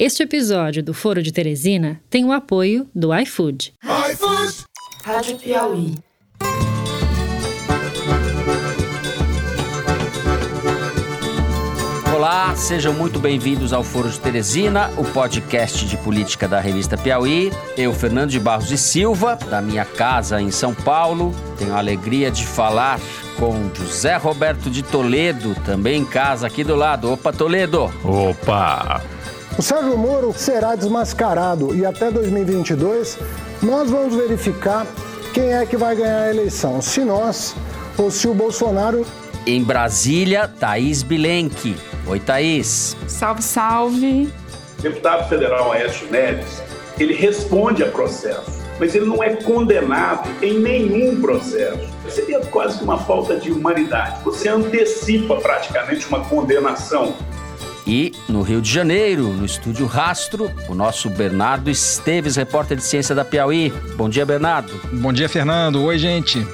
Este episódio do Foro de Teresina tem o apoio do iFood. iFood! Rádio Piauí. Olá, sejam muito bem-vindos ao Foro de Teresina, o podcast de política da revista Piauí. Eu, Fernando de Barros e Silva, da minha casa em São Paulo, tenho a alegria de falar com José Roberto de Toledo, também em casa aqui do lado. Opa, Toledo! Opa! O Sérgio Moro será desmascarado e até 2022 nós vamos verificar quem é que vai ganhar a eleição, se nós ou se o Bolsonaro. Em Brasília, Thaís Bilenque. Oi, Thaís. Salve, salve. O deputado federal Aécio Neves, ele responde a processo, mas ele não é condenado em nenhum processo. Seria quase que uma falta de humanidade. Você antecipa praticamente uma condenação. E no Rio de Janeiro, no estúdio Rastro, o nosso Bernardo Esteves, repórter de ciência da Piauí. Bom dia, Bernardo. Bom dia, Fernando. Oi, gente.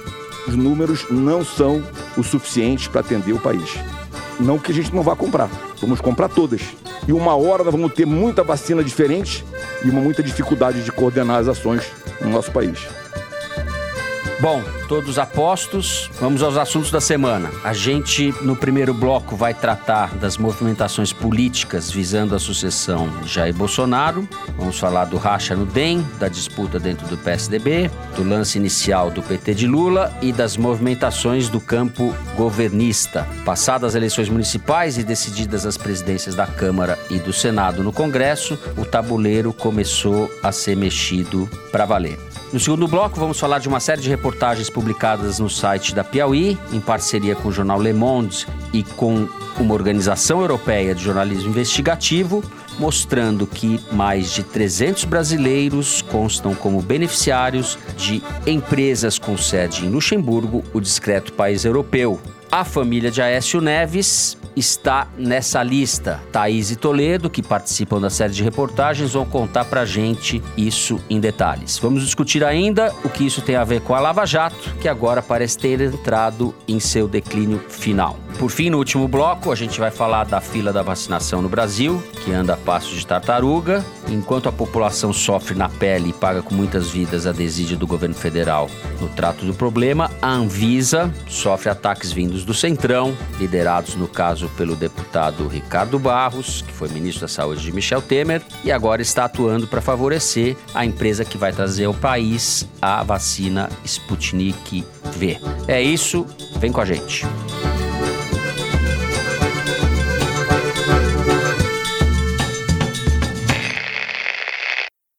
Os números não são o suficiente para atender o país. Não que a gente não vá comprar, vamos comprar todas. E uma hora nós vamos ter muita vacina diferente e uma muita dificuldade de coordenar as ações no nosso país. Bom, todos apostos, vamos aos assuntos da semana. A gente, no primeiro bloco, vai tratar das movimentações políticas visando a sucessão de Jair Bolsonaro. Vamos falar do racha no DEM, da disputa dentro do PSDB, do lance inicial do PT de Lula e das movimentações do campo governista. Passadas as eleições municipais e decididas as presidências da Câmara e do Senado no Congresso, o tabuleiro começou a ser mexido para valer. No segundo bloco, vamos falar de uma série de reportagens publicadas no site da Piauí, em parceria com o jornal Le Monde e com uma organização europeia de jornalismo investigativo, mostrando que mais de 300 brasileiros constam como beneficiários de empresas com sede em Luxemburgo, o discreto país europeu. A família de Aécio Neves está nessa lista. Thaís e Toledo, que participam da série de reportagens, vão contar pra gente isso em detalhes. Vamos discutir ainda o que isso tem a ver com a Lava Jato, que agora parece ter entrado em seu declínio final. Por fim, no último bloco, a gente vai falar da fila da vacinação no Brasil, que anda a passos de tartaruga. Enquanto a população sofre na pele e paga com muitas vidas a desídia do governo federal no trato do problema, a Anvisa sofre ataques vindos do Centrão, liderados no caso pelo deputado Ricardo Barros, que foi ministro da Saúde de Michel Temer, e agora está atuando para favorecer a empresa que vai trazer ao país a vacina Sputnik V. É isso, vem com a gente.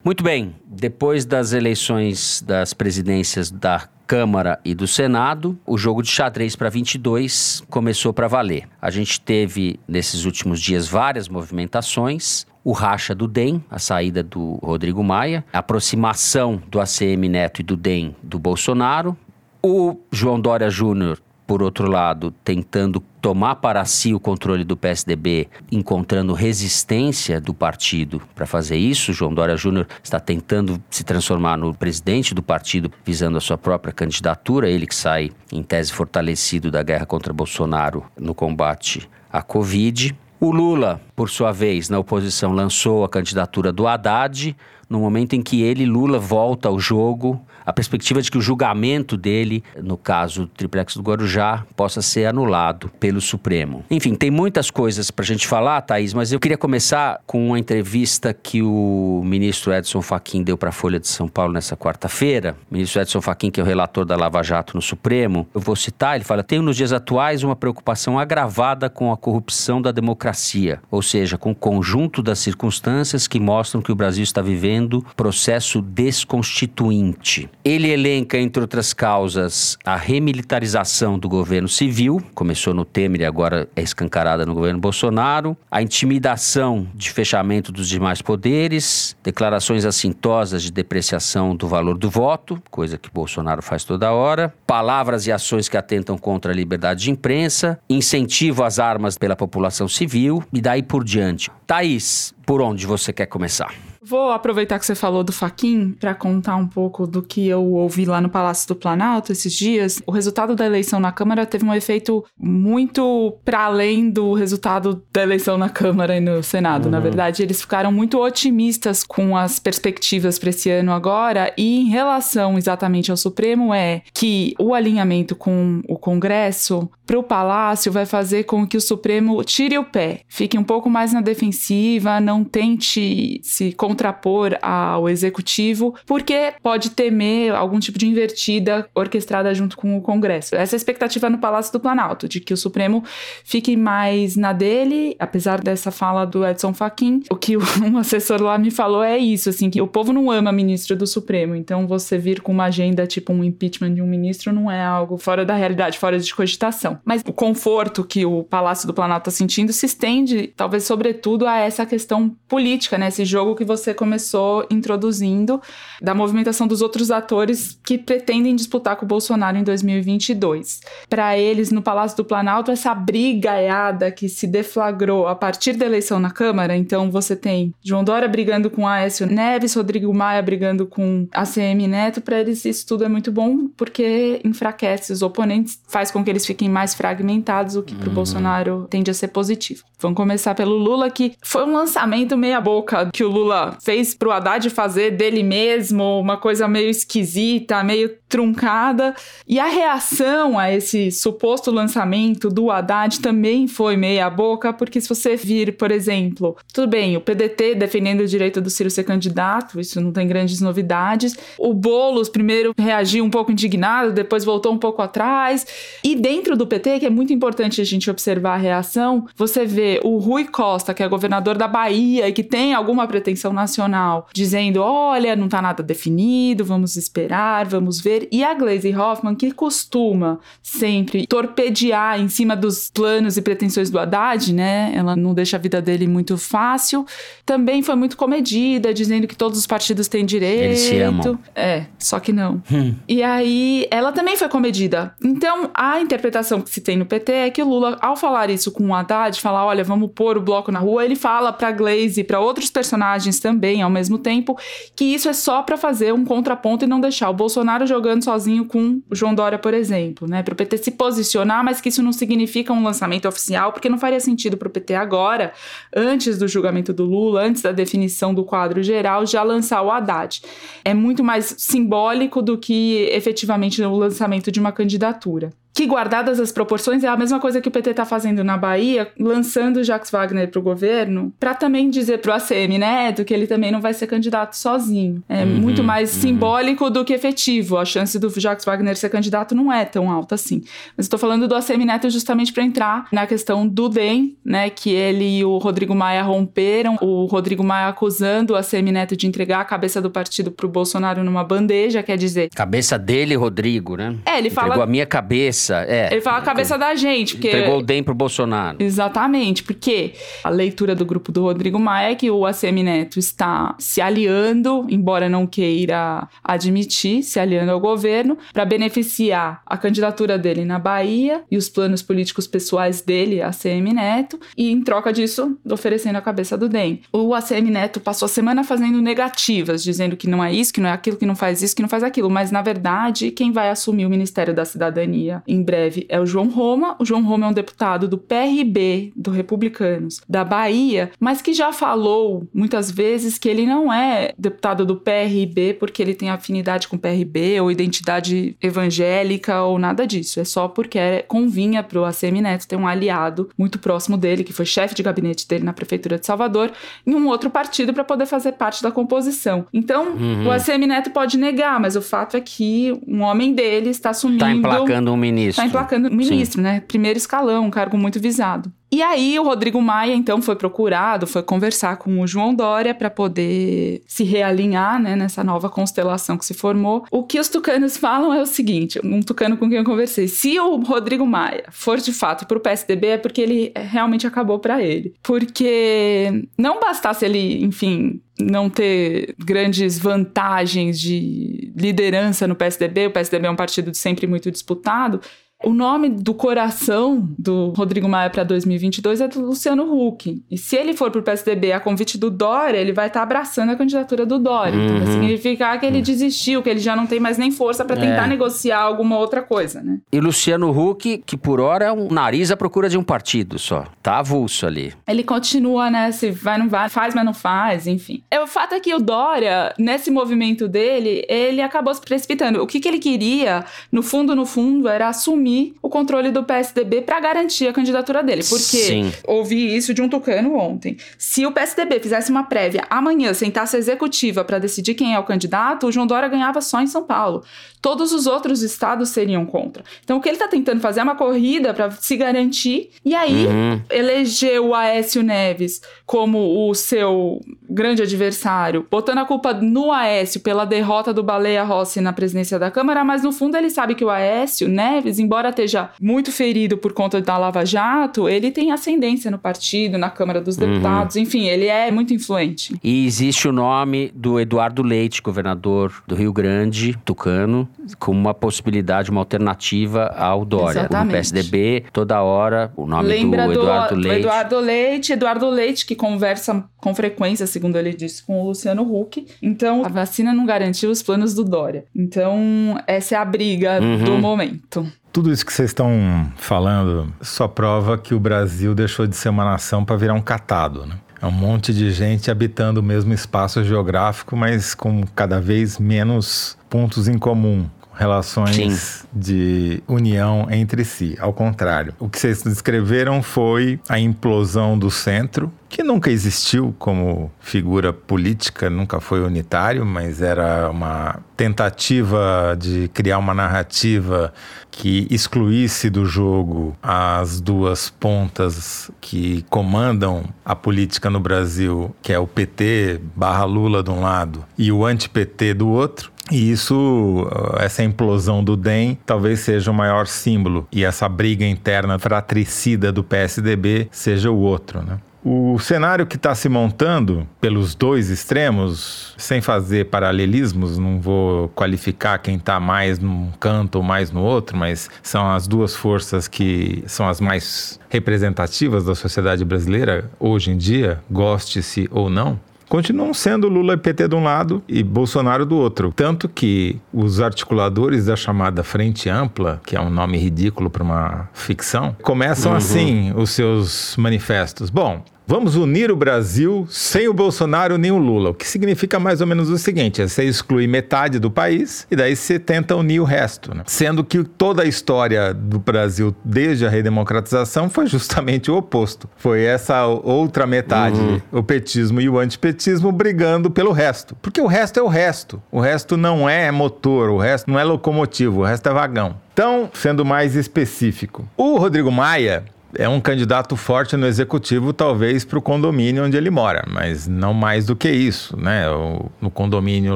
Muito bem, depois das eleições das presidências da Câmara e do Senado, o jogo de xadrez para 22 começou para valer. A gente teve nesses últimos dias várias movimentações. O racha do DEM, a saída do Rodrigo Maia, a aproximação do ACM Neto e do DEM do Bolsonaro, o João Dória Júnior por outro lado, tentando tomar para si o controle do PSDB, encontrando resistência do partido para fazer isso. João Dória Júnior está tentando se transformar no presidente do partido, visando a sua própria candidatura, ele que sai, em tese, fortalecido da guerra contra Bolsonaro no combate à Covid. O Lula, por sua vez, na oposição, lançou a candidatura do Haddad, no momento em que ele, Lula, volta ao jogo, a perspectiva de que o julgamento dele, no caso do triplex do Guarujá, possa ser anulado pelo Supremo. Enfim, tem muitas coisas para a gente falar, Thaís, mas eu queria começar com uma entrevista que o ministro Edson Fachin deu para a Folha de São Paulo nessa quarta-feira. O ministro Edson Fachin, que é o relator da Lava Jato no Supremo, eu vou citar, ele fala: tenho nos dias atuais uma preocupação agravada com a corrupção da democracia, ou seja, com o conjunto das circunstâncias que mostram que o Brasil está vivendo processo desconstituinte. Ele elenca, entre outras causas, a remilitarização do governo civil, começou no Temer e agora é escancarada no governo Bolsonaro, a intimidação de fechamento dos demais poderes, declarações assintosas de depreciação do valor do voto, coisa que Bolsonaro faz toda hora, palavras e ações que atentam contra a liberdade de imprensa, incentivo às armas pela população civil e daí por diante. Thaís, por onde você quer começar? Vou aproveitar que você falou do Faquin para contar um pouco do que eu ouvi lá no Palácio do Planalto esses dias. O resultado da eleição na Câmara teve um efeito muito para além do resultado da eleição na Câmara e no Senado. Uhum. Na verdade, eles ficaram muito otimistas com as perspectivas para esse ano agora e em relação exatamente ao Supremo é que o alinhamento com o Congresso para o Palácio vai fazer com que o Supremo tire o pé, fique um pouco mais na defensiva, não tente se contrapor ao executivo, porque pode temer algum tipo de invertida orquestrada junto com o Congresso. Essa é a expectativa no Palácio do Planalto, de que o Supremo fique mais na dele, apesar dessa fala do Edson Fachin. O que um assessor lá me falou é isso, assim, que o povo não ama ministro do Supremo, então você vir com uma agenda tipo um impeachment de um ministro não é algo fora da realidade, fora de cogitação. Mas o conforto que o Palácio do Planalto está sentindo se estende, talvez, sobretudo, a essa questão política, né? Esse jogo que você começou introduzindo, da movimentação dos outros atores que pretendem disputar com o Bolsonaro em 2022. Para eles, no Palácio do Planalto, essa brigaiada que se deflagrou a partir da eleição na Câmara, então você tem João Dória brigando com Aécio Neves, Rodrigo Maia brigando com ACM Neto, para eles isso tudo é muito bom porque enfraquece os oponentes, faz com que eles fiquem mais fragmentados, o que para o uhum. Bolsonaro tende a ser positivo. Vamos começar pelo Lula, que foi um lançamento meia boca que o Lula fez pro Haddad fazer dele mesmo, uma coisa meio esquisita, meio truncada. E a reação a esse suposto lançamento do Haddad também foi meia boca, porque se você vir, por exemplo, tudo bem, o PDT defendendo o direito do Ciro ser candidato, isso não tem grandes novidades. O Boulos primeiro reagiu um pouco indignado, depois voltou um pouco atrás. E dentro do PT, que é muito importante a gente observar a reação, você vê o Rui Costa, que é governador da Bahia e que tem alguma pretensão nacional, dizendo: olha, não tá nada definido, vamos esperar, vamos ver. E a Glaze Hoffman, que costuma sempre torpedear em cima dos planos e pretensões do Haddad, né? Ela não deixa a vida dele muito fácil. Também foi muito comedida, dizendo que todos os partidos têm direito. Eles se amam. É, só que não. Hum. E aí, ela também foi comedida. Então, a interpretação que se tem no PT é que o Lula, ao falar isso com o Haddad, falar, olha, vamos pôr o bloco na rua, ele fala pra Glaze e pra outros personagens também, ao mesmo tempo, que isso é só para fazer um contraponto e não deixar o Bolsonaro jogando sozinho com o João Dória, por exemplo, né? Pro PT se posicionar, mas que isso não significa um lançamento oficial, porque não faria sentido pro PT agora, antes do julgamento do Lula, antes da definição do quadro geral, já lançar o Haddad. É muito mais simbólico do que efetivamente o lançamento de uma candidatura que, guardadas as proporções, é a mesma coisa que o PT está fazendo na Bahia, lançando o Jacques Wagner para o governo, para também dizer para o ACM Neto que ele também não vai ser candidato sozinho. É uhum, muito mais uhum. simbólico do que efetivo. A chance do Jacques Wagner ser candidato não é tão alta assim. Mas estou falando do ACM Neto justamente para entrar na questão do DEM, né, que ele e o Rodrigo Maia romperam, o Rodrigo Maia acusando o ACM Neto de entregar a cabeça do partido para o Bolsonaro numa bandeja, quer dizer... Cabeça dele, Rodrigo, né? É, ele fala... Entregou a minha cabeça cabeça, é. Ele fala a cabeça da gente. Porque... Entregou o DEM pro Bolsonaro. Exatamente, porque a leitura do grupo do Rodrigo Maia é que o ACM Neto está se aliando, embora não queira admitir, se aliando ao governo, para beneficiar a candidatura dele na Bahia e os planos políticos pessoais dele, ACM Neto, e em troca disso, oferecendo a cabeça do DEM. O ACM Neto passou a semana fazendo negativas, dizendo que não é isso, que não é aquilo, que não faz isso, que não faz aquilo, mas na verdade, quem vai assumir o Ministério da Cidadania em breve é o João Roma. O João Roma é um deputado do PRB, do Republicanos, da Bahia, mas que já falou muitas vezes que ele não é deputado do PRB porque ele tem afinidade com o PRB ou identidade evangélica ou nada disso. É só porque é, convinha para o ACM Neto ter um aliado muito próximo dele, que foi chefe de gabinete dele na Prefeitura de Salvador, em um outro partido para poder fazer parte da composição. Então, uhum. o ACM Neto pode negar, mas o fato é que um homem dele está assumindo. Está emplacando um ministro ministro. Está emplacando ministro, Sim. né? Primeiro escalão, um cargo muito visado. E aí o Rodrigo Maia então foi procurado, foi conversar com o João Dória para poder se realinhar, né, nessa nova constelação que se formou. O que os tucanos falam é o seguinte, um tucano com quem eu conversei, se o Rodrigo Maia for de fato para o PSDB é porque ele realmente acabou para ele. Porque não bastasse ele, enfim, não ter grandes vantagens de liderança no PSDB, o PSDB é um partido sempre muito disputado, O nome do coração do Rodrigo Maia para 2022 é do Luciano Huck. E se ele for para o PSDB a convite do Dória, ele vai estar tá abraçando a candidatura do Dória. Uhum. Então vai significar que ele desistiu, que ele já não tem mais nem força para tentar é. negociar alguma outra coisa, né? E Luciano Huck, que por hora é um nariz à procura de um partido só. Tá avulso ali. Ele continua, né? Se vai, não vai, faz, mas não faz, enfim. É, o fato é que o Dória, nesse movimento dele, ele acabou se precipitando. O que, que ele queria, no fundo, no fundo, era assumir assumir o controle do PSDB para garantir a candidatura dele. Porque Sim. ouvi isso de um tucano ontem. Se o PSDB fizesse uma prévia amanhã, sentasse a executiva para decidir quem é o candidato, o João Dória ganhava só em São Paulo. Todos os outros estados seriam contra. Então o que ele está tentando fazer é uma corrida para se garantir e aí uhum. eleger o Aécio Neves como o seu grande adversário, botando a culpa no Aécio pela derrota do Baleia Rossi na presidência da Câmara, mas no fundo ele sabe que o Aécio Neves, embora esteja muito ferido por conta da Lava Jato, ele tem ascendência no partido, na Câmara dos uhum. Deputados, uhum. enfim, ele é muito influente. E existe o nome do Eduardo Leite, governador do Rio Grande, tucano, como uma possibilidade, uma alternativa ao Dória. Exatamente. No PSDB, toda hora, o nome Lembra do Eduardo do, Leite. Eduardo Leite, Eduardo Leite, que conversa com frequência, segundo ele disse, com o Luciano Huck. Então, a vacina não garantiu os planos do Dória. Então, essa é a briga uhum. do momento. Tudo isso que vocês estão falando só prova que o Brasil deixou de ser uma nação para virar um catado, né? É um monte de gente habitando o mesmo espaço geográfico, mas com cada vez menos pontos em comum relações Sim. de união entre si. Ao contrário, o que vocês descreveram foi a implosão do centro, que nunca existiu como figura política, nunca foi unitário, mas era uma tentativa de criar uma narrativa que excluísse do jogo as duas pontas que comandam a política no Brasil, que é o PT barra Lula de um lado e o anti-PT do outro. E isso, essa implosão do DEM, talvez seja o maior símbolo. E essa briga interna fratricida do PSDB seja o outro, né? O cenário que está se montando pelos dois extremos, sem fazer paralelismos, não vou qualificar quem está mais num canto ou mais no outro, mas são as duas forças que são as mais representativas da sociedade brasileira hoje em dia, goste-se ou não continuam sendo Lula e PT de um lado e Bolsonaro do outro. Tanto que os articuladores da chamada Frente Ampla, que é um nome ridículo para uma ficção, começam uhum. assim os seus manifestos. Bom, Vamos unir o Brasil sem o Bolsonaro nem o Lula, o que significa mais ou menos o seguinte: é você exclui metade do país e daí você tenta unir o resto. Né? Sendo que toda a história do Brasil desde a redemocratização foi justamente o oposto. Foi essa outra metade, uhum. o petismo e o antipetismo, brigando pelo resto. Porque o resto é o resto. O resto não é motor, o resto não é locomotivo, o resto é vagão. Então, sendo mais específico, o Rodrigo Maia é um candidato forte no executivo, talvez para o condomínio onde ele mora, mas não mais do que isso, né? O, no condomínio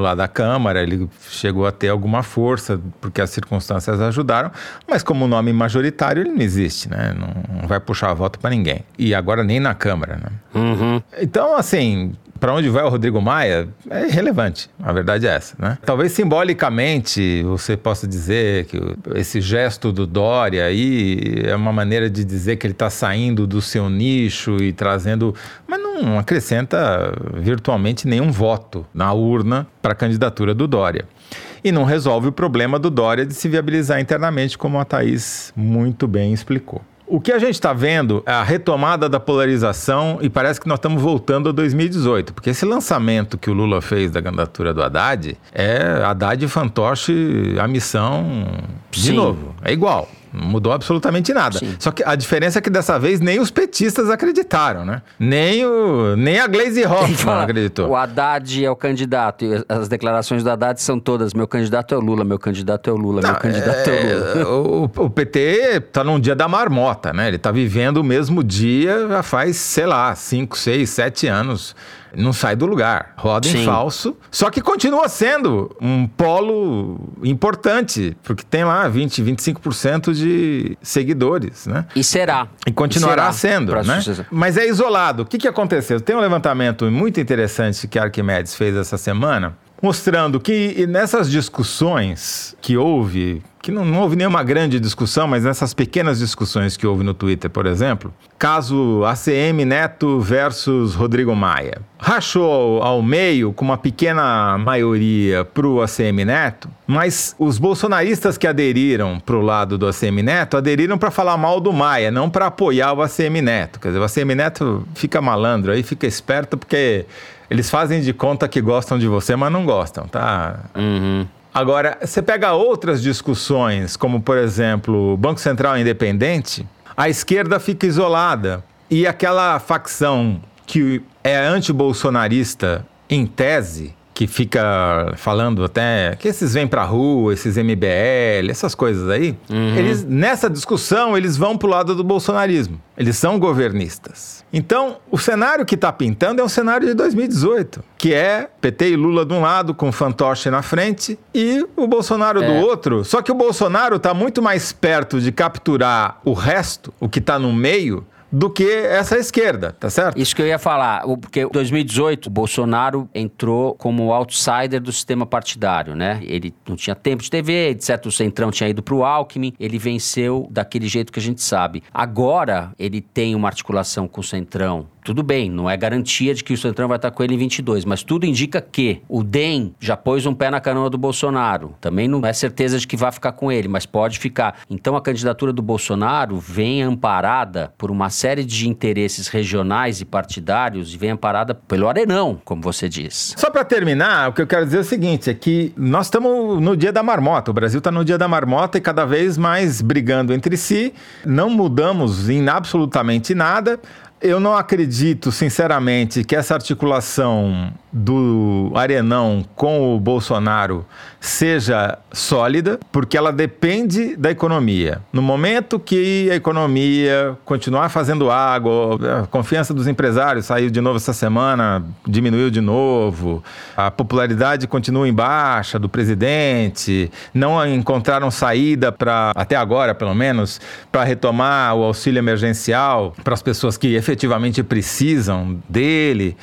lá da Câmara, ele chegou a ter alguma força, porque as circunstâncias ajudaram, mas como nome majoritário, ele não existe, né? Não, não vai puxar voto para ninguém. E agora nem na Câmara, né? Uhum. Então, assim, para onde vai o Rodrigo Maia é irrelevante. A verdade é essa, né? Talvez simbolicamente você possa dizer que esse gesto do Dória aí é uma maneira de dizer que ele está saindo do seu nicho e trazendo, mas não acrescenta virtualmente nenhum voto na urna para a candidatura do Dória e não resolve o problema do Dória de se viabilizar internamente, como a Thaís muito bem explicou. O que a gente está vendo é a retomada da polarização e parece que nós estamos voltando a 2018, porque esse lançamento que o Lula fez da candidatura do Haddad é Haddad e fantoche a missão de Sim. novo. É igual. Não mudou absolutamente nada. Sim. Só que a diferença é que dessa vez nem os petistas acreditaram, né? Nem, o, nem a Glaze Hoffman acreditou. O Haddad é o candidato. E as declarações do Haddad são todas: meu candidato é o Lula, meu candidato é o Lula, Não, meu candidato é, é o Lula. O, o PT tá num dia da marmota, né? Ele tá vivendo o mesmo dia já faz, sei lá, 5, 6, 7 anos não sai do lugar, roda Sim. em falso, só que continua sendo um polo importante, porque tem lá 20, 25% de seguidores, né? E será. E continuará e será sendo, né? Mas é isolado. O que, que aconteceu? Tem um levantamento muito interessante que a Arquimedes fez essa semana, mostrando que nessas discussões que houve, que não, não, houve nenhuma grande discussão, mas nessas pequenas discussões que houve no Twitter, por exemplo, caso ACM Neto versus Rodrigo Maia. Rachou ao meio com uma pequena maioria para o ACM Neto, mas os bolsonaristas que aderiram para o lado do ACM Neto aderiram para falar mal do Maia, não para apoiar o ACM Neto. Quer dizer, o ACM Neto fica malandro aí, fica esperto, porque eles fazem de conta que gostam de você, mas não gostam, tá? Uhum. Agora, você pega outras discussões, como por exemplo, Banco Central Independente, a esquerda fica isolada. E aquela facção que é anti-bolsonarista em tese, que fica falando até que esses vêm pra rua, esses MBL, essas coisas aí, Uhum. eles nessa discussão eles vão pro lado do bolsonarismo. Eles são governistas. Então, o cenário que está pintando é um cenário de 2018, que é PT e Lula de um lado com fantoche na frente e o Bolsonaro do É. outro. Só que o Bolsonaro está muito mais perto de capturar o resto, o que está no meio, do que essa esquerda, tá certo? Isso que eu ia falar, porque em 2018 o Bolsonaro entrou como outsider do sistema partidário, né? Ele não tinha tempo de TV, etc. O Centrão tinha ido pro Alckmin, ele venceu daquele jeito que a gente sabe. Agora ele tem uma articulação com o Centrão. Tudo bem, não é garantia de que o Centrão vai estar com ele em 22, mas tudo indica que o DEM já pôs um pé na canoa do Bolsonaro. Também não é certeza de que vai ficar com ele, mas pode ficar. Então a candidatura do Bolsonaro vem amparada por uma série de interesses regionais e partidários e vem amparada pelo Arenão, como você diz. Só para terminar, o que eu quero dizer é o seguinte: é que nós estamos no dia da marmota. O Brasil está no dia da marmota e cada vez mais brigando entre si. Não mudamos em absolutamente nada. Eu não acredito, sinceramente, que essa articulação do Arenão com o Bolsonaro seja sólida, porque ela depende da economia. No momento que a economia continuar fazendo água, a confiança dos empresários saiu de novo essa semana, diminuiu de novo, a popularidade continua em baixa do presidente, não encontraram saída para, até agora pelo menos, para retomar o auxílio emergencial para as pessoas que efetivamente precisam dele.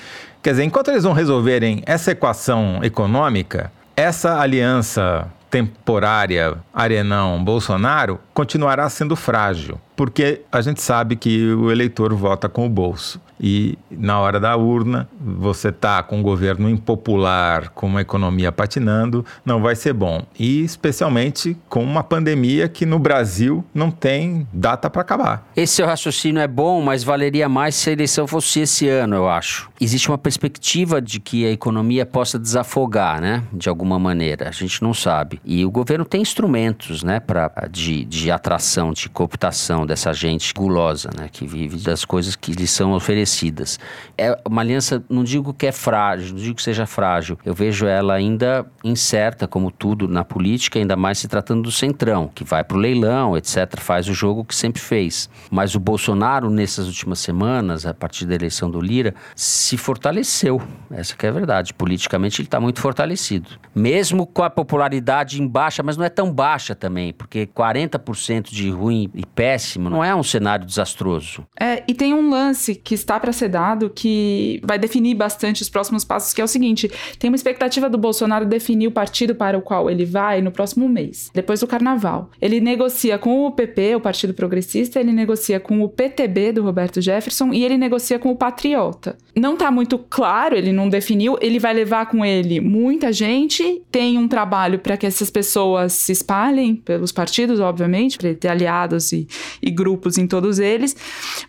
Quer dizer, enquanto eles não resolverem essa equação econômica, essa aliança temporária Arenão-Bolsonaro continuará sendo frágil, porque a gente sabe que o eleitor vota com o bolso. E na hora da urna, você tá com um governo impopular, com uma economia patinando, não vai ser bom. E especialmente com uma pandemia que no Brasil não tem data para acabar. Esse seu raciocínio é bom, mas valeria mais se a eleição fosse esse ano, eu acho. Existe uma perspectiva de que a economia possa desafogar, né? De alguma maneira. A gente não sabe. E o governo tem instrumentos, né? Pra, de, de atração, de cooptação dessa gente gulosa, né? Que vive das coisas que lhes são oferecidas. É uma aliança, não digo que é frágil, não digo que seja frágil. Eu vejo ela ainda incerta, como tudo na política, ainda mais se tratando do Centrão, que vai pro leilão, etc., faz o jogo que sempre fez. Mas o Bolsonaro, nessas últimas semanas, a partir da eleição do Lira, se fortaleceu. Essa que é a verdade. Politicamente ele está muito fortalecido. Mesmo com a popularidade em baixa, mas não é tão baixa também, porque 40% de ruim e péssimo não é um cenário desastroso. É, e tem um lance que está para ser dado que vai definir bastante os próximos passos, que é o seguinte: tem uma expectativa do Bolsonaro definir o partido para o qual ele vai no próximo mês, depois do carnaval. Ele negocia com o PP, o Partido Progressista, ele negocia com o PTB do Roberto Jefferson e ele negocia com o Patriota. Não tá muito claro, ele não definiu, ele vai levar com ele muita gente, tem um trabalho para que essas pessoas se espalhem pelos partidos, obviamente, para ele ter aliados e, e grupos em todos eles.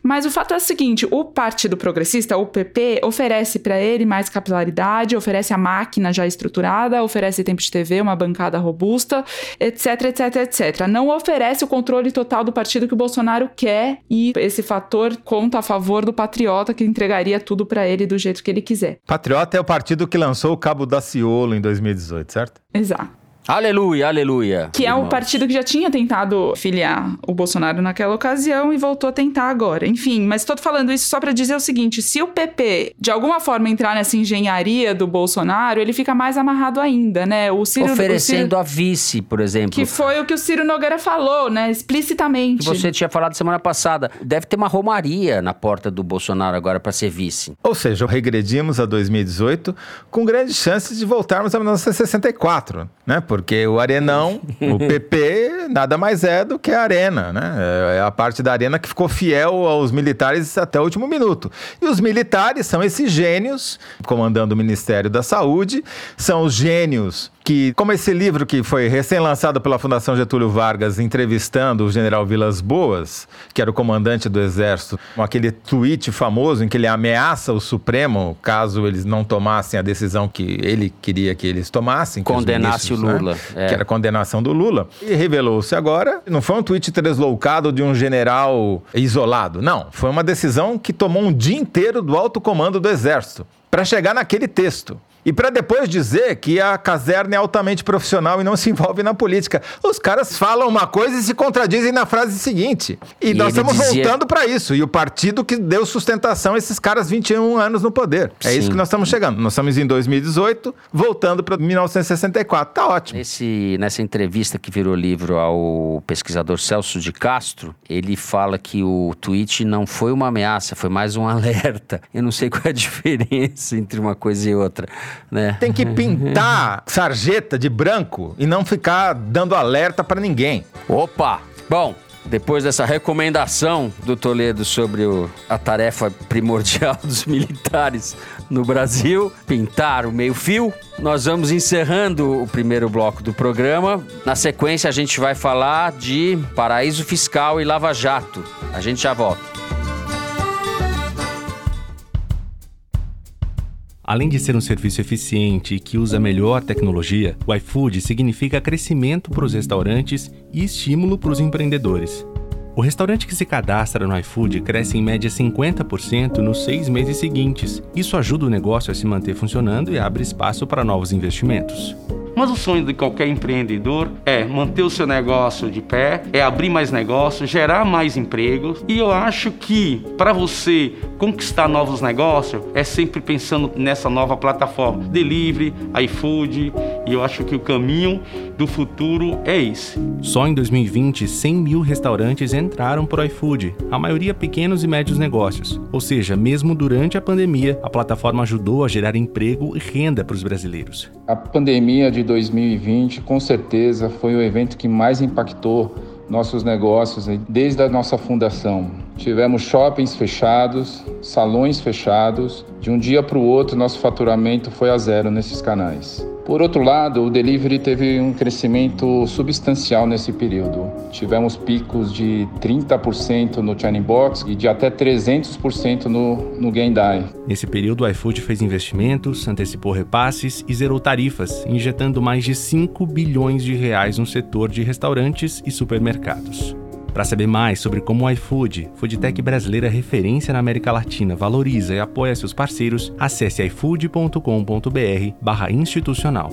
Mas o fato é o seguinte: o Partido Progressista, o PP, oferece para ele mais capilaridade, oferece a máquina já estruturada, oferece tempo de TV, uma bancada robusta, etc, etc, etc. Não oferece o controle total do partido que o Bolsonaro quer e esse fator conta a favor do patriota que entregaria tudo para ele do jeito que ele quiser. Patriota é o partido que lançou o Cabo Daciolo em 2018, certo? Exato. Aleluia, aleluia. Que é o partido que já tinha tentado filiar o Bolsonaro naquela ocasião e voltou a tentar agora. Enfim, mas estou falando isso só para dizer o seguinte: se o PP de alguma forma entrar nessa engenharia do Bolsonaro, ele fica mais amarrado ainda, né? O Ciro, Oferecendo o Ciro, a vice, por exemplo. Que foi o que o Ciro Nogueira falou, né? Explicitamente. Que você tinha falado semana passada. Deve ter uma romaria na porta do Bolsonaro agora para ser vice. Ou seja, regredimos a 2018 com grandes chances de voltarmos a 1964, né? Porque o Arenão, o PP, nada mais é do que a Arena, né? É a parte da Arena que ficou fiel aos militares até o último minuto. E os militares são esses gênios comandando o Ministério da Saúde, são os gênios que, como esse livro que foi recém-lançado pela Fundação Getúlio Vargas, entrevistando o general Vilas Boas, que era o comandante do Exército, com aquele tweet famoso em que ele ameaça o Supremo caso eles não tomassem a decisão que ele queria que eles tomassem. Condenasse o né, Lula. Né? É. Que era a condenação do Lula. E revelou-se agora, não foi um tweet tresloucado de um general isolado. Não, foi uma decisão que tomou um dia inteiro do alto comando do Exército para chegar naquele texto. E para depois dizer que a caserna é altamente profissional e não se envolve na política. Os caras falam uma coisa e se contradizem na frase seguinte. E, e nós estamos dizia... voltando para isso. E o partido que deu sustentação a esses caras 21 anos no poder. É Sim. isso que nós estamos chegando. Nós estamos em 2018, voltando para 1964. Tá ótimo. Nesse, nessa entrevista que virou livro ao pesquisador Celso de Castro, ele fala que o tweet não foi uma ameaça, foi mais um alerta. Eu não sei qual é a diferença entre uma coisa e outra né? Tem que pintar sarjeta de branco e não ficar dando alerta para ninguém. Opa! Bom, depois dessa recomendação do Toledo sobre o, a tarefa primordial dos militares no Brasil, pintar o meio-fio, nós vamos encerrando o primeiro bloco do programa. Na sequência, a gente vai falar de paraíso fiscal e lava-jato. A gente já volta. Além de ser um serviço eficiente e que usa melhor tecnologia, o iFood significa crescimento para os restaurantes e estímulo para os empreendedores. O restaurante que se cadastra no iFood cresce em média 50% nos seis meses seguintes. Isso ajuda o negócio a se manter funcionando e abre espaço para novos investimentos. Mas o sonho de qualquer empreendedor é manter o seu negócio de pé, é abrir mais negócios, gerar mais empregos. E eu acho que para você conquistar novos negócios é sempre pensando nessa nova plataforma, delivery, iFood. E eu acho que o caminho do futuro é esse. Só em 2020, 100 mil restaurantes entraram para o iFood, a maioria pequenos e médios negócios. Ou seja, mesmo durante a pandemia, a plataforma ajudou a gerar emprego e renda para os brasileiros. A pandemia de 2020, com certeza, foi o evento que mais impactou nossos negócios desde a nossa fundação. Tivemos shoppings fechados, salões fechados. De um dia para o outro, nosso faturamento foi a zero nesses canais. Por outro lado, o delivery teve um crescimento substancial nesse período. Tivemos picos de 30% no China Box e de até 300% no, no Gendai. Nesse período, o iFood fez investimentos, antecipou repasses e zerou tarifas, injetando mais de 5 bilhões de reais no setor de restaurantes e supermercados. Para saber mais sobre como o iFood, foodtech brasileira referência na América Latina, valoriza e apoia seus parceiros, acesse ifood.com.br/institucional.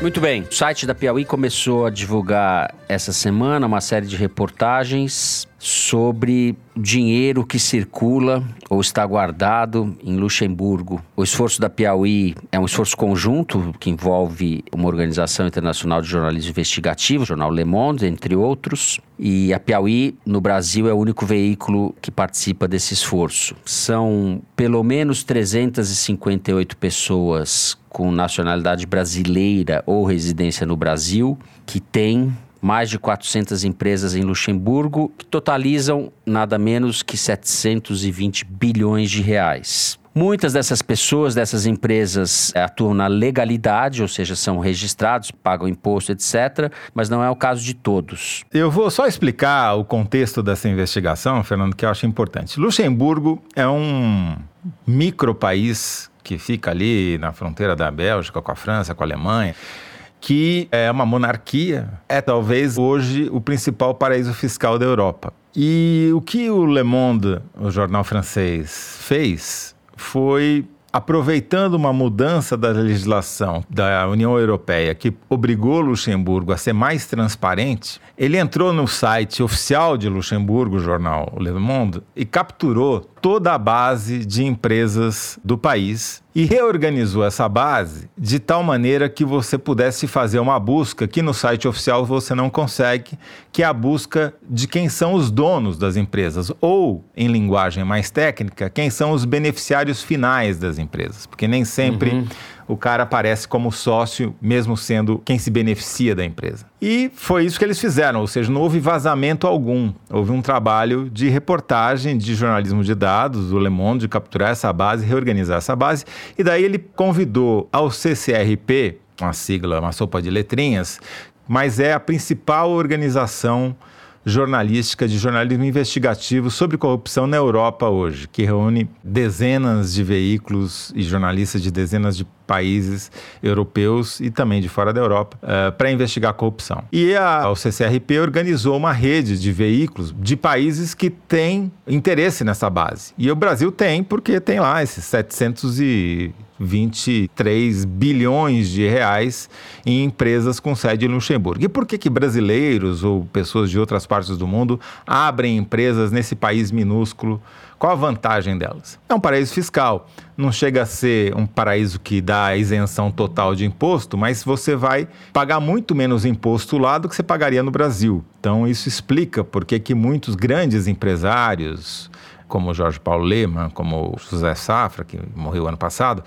Muito bem, o site da Piauí começou a divulgar essa semana uma série de reportagens sobre dinheiro que circula ou está guardado em Luxemburgo. O esforço da Piauí é um esforço conjunto que envolve uma organização internacional de jornalismo investigativo, o jornal Le Monde, entre outros. E a Piauí, no Brasil, é o único veículo que participa desse esforço. São pelo menos 358 pessoas com nacionalidade brasileira ou residência no Brasil que têm mais de 400 empresas em Luxemburgo, que totalizam nada menos que 720 bilhões de reais. Muitas dessas pessoas, dessas empresas, eh, atuam na legalidade, ou seja, são registrados, pagam imposto, etc., mas não é o caso de todos. Eu vou só explicar o contexto dessa investigação, Fernando, que eu acho importante. Luxemburgo é um micro país que fica ali na fronteira da Bélgica com a França, com a Alemanha que é uma monarquia, é talvez hoje o principal paraíso fiscal da Europa. E o que o Le Monde, o jornal francês, fez foi aproveitando uma mudança da legislação da União Europeia que obrigou Luxemburgo a ser mais transparente, ele entrou no site oficial de Luxemburgo, o jornal Le Monde, e capturou toda a base de empresas do país e reorganizou essa base de tal maneira que você pudesse fazer uma busca que no site oficial você não consegue, que é a busca de quem são os donos das empresas ou, em linguagem mais técnica, quem são os beneficiários finais das empresas, porque nem sempre uhum o cara aparece como sócio, mesmo sendo quem se beneficia da empresa. E foi isso que eles fizeram, ou seja, não houve vazamento algum. Houve um trabalho de reportagem, de jornalismo de dados, do Le Monde, de capturar essa base, reorganizar essa base. E daí ele convidou ao CCRP, uma sigla, uma sopa de letrinhas, mas é a principal organização jornalística de jornalismo investigativo sobre corrupção na Europa hoje, que reúne dezenas de veículos e jornalistas de dezenas de países europeus e também de fora da Europa uh, para investigar corrupção. E a, o CCRP organizou uma rede de veículos de países que têm interesse nessa base. E o Brasil tem, porque tem lá esses 700 e 23 bilhões de reais em empresas com sede em Luxemburgo. E por que, que brasileiros ou pessoas de outras partes do mundo abrem empresas nesse país minúsculo? Qual a vantagem delas? É um paraíso fiscal. Não chega a ser um paraíso que dá isenção total de imposto, mas você vai pagar muito menos imposto lá do que você pagaria no Brasil. Então isso explica por que muitos grandes empresários, como Jorge Paulo Lehmann, como José Safra, que morreu ano passado,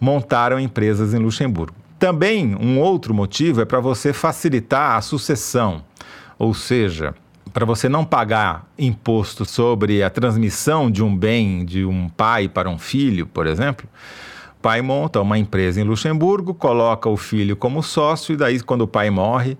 montaram empresas em Luxemburgo. Também um outro motivo é para você facilitar a sucessão, ou seja, para você não pagar imposto sobre a transmissão de um bem de um pai para um filho, por exemplo. O pai monta uma empresa em Luxemburgo, coloca o filho como sócio, e daí, quando o pai morre,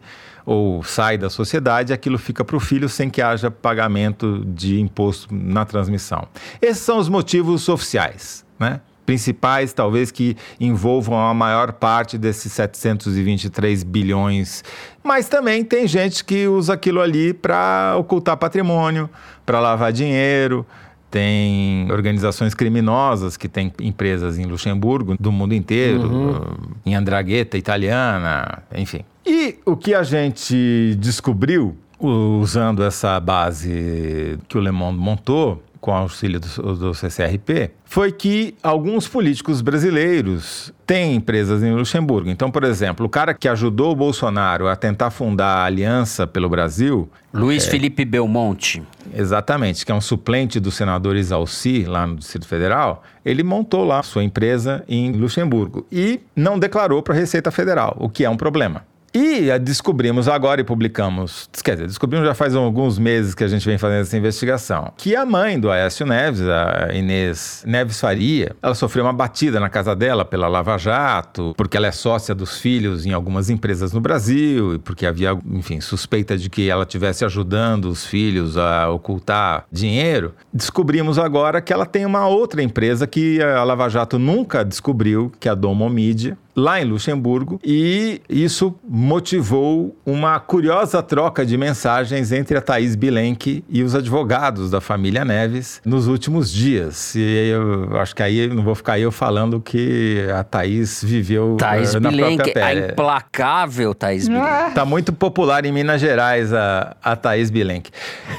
ou sai da sociedade, aquilo fica para o filho sem que haja pagamento de imposto na transmissão. Esses são os motivos oficiais, né? principais, talvez que envolvam a maior parte desses 723 bilhões. Mas também tem gente que usa aquilo ali para ocultar patrimônio, para lavar dinheiro. Tem organizações criminosas que têm empresas em Luxemburgo, do mundo inteiro, uhum. em Andragueta italiana, enfim. E o que a gente descobriu usando essa base que o Le Monde montou, com auxílio do, do, CCRP, foi que alguns políticos brasileiros têm empresas em Luxemburgo. Então, por exemplo, o cara que ajudou o Bolsonaro a tentar fundar a Aliança pelo Brasil. Luiz é, Felipe Belmonte. Exatamente, que é um suplente do senador Isalci, lá no Distrito Federal. Ele montou lá sua empresa em Luxemburgo e não declarou para a Receita Federal, o que é um problema. E descobrimos agora e publicamos, quer dizer, descobrimos já faz alguns meses que a gente vem fazendo essa investigação, que a mãe do Aécio Neves, a Inês Neves Faria, ela sofreu uma batida na casa dela pela Lava Jato, porque ela é sócia dos filhos em algumas empresas no Brasil e porque havia, enfim, suspeita de que ela estivesse ajudando os filhos a ocultar dinheiro. Descobrimos agora que ela tem uma outra empresa que a Lava Jato nunca descobriu, que é a Domo Media, lá em Luxemburgo, e isso motivou uma curiosa troca de mensagens entre a Thaís Bilenque e os advogados da família Neves nos últimos dias. E eu acho que aí não vou ficar eu falando que a Thaís viveu Thaís uh, na Bilenque, própria pele. A implacável Thaís Bilenque. Tá muito popular em Minas Gerais a, a Thaís Bilenque.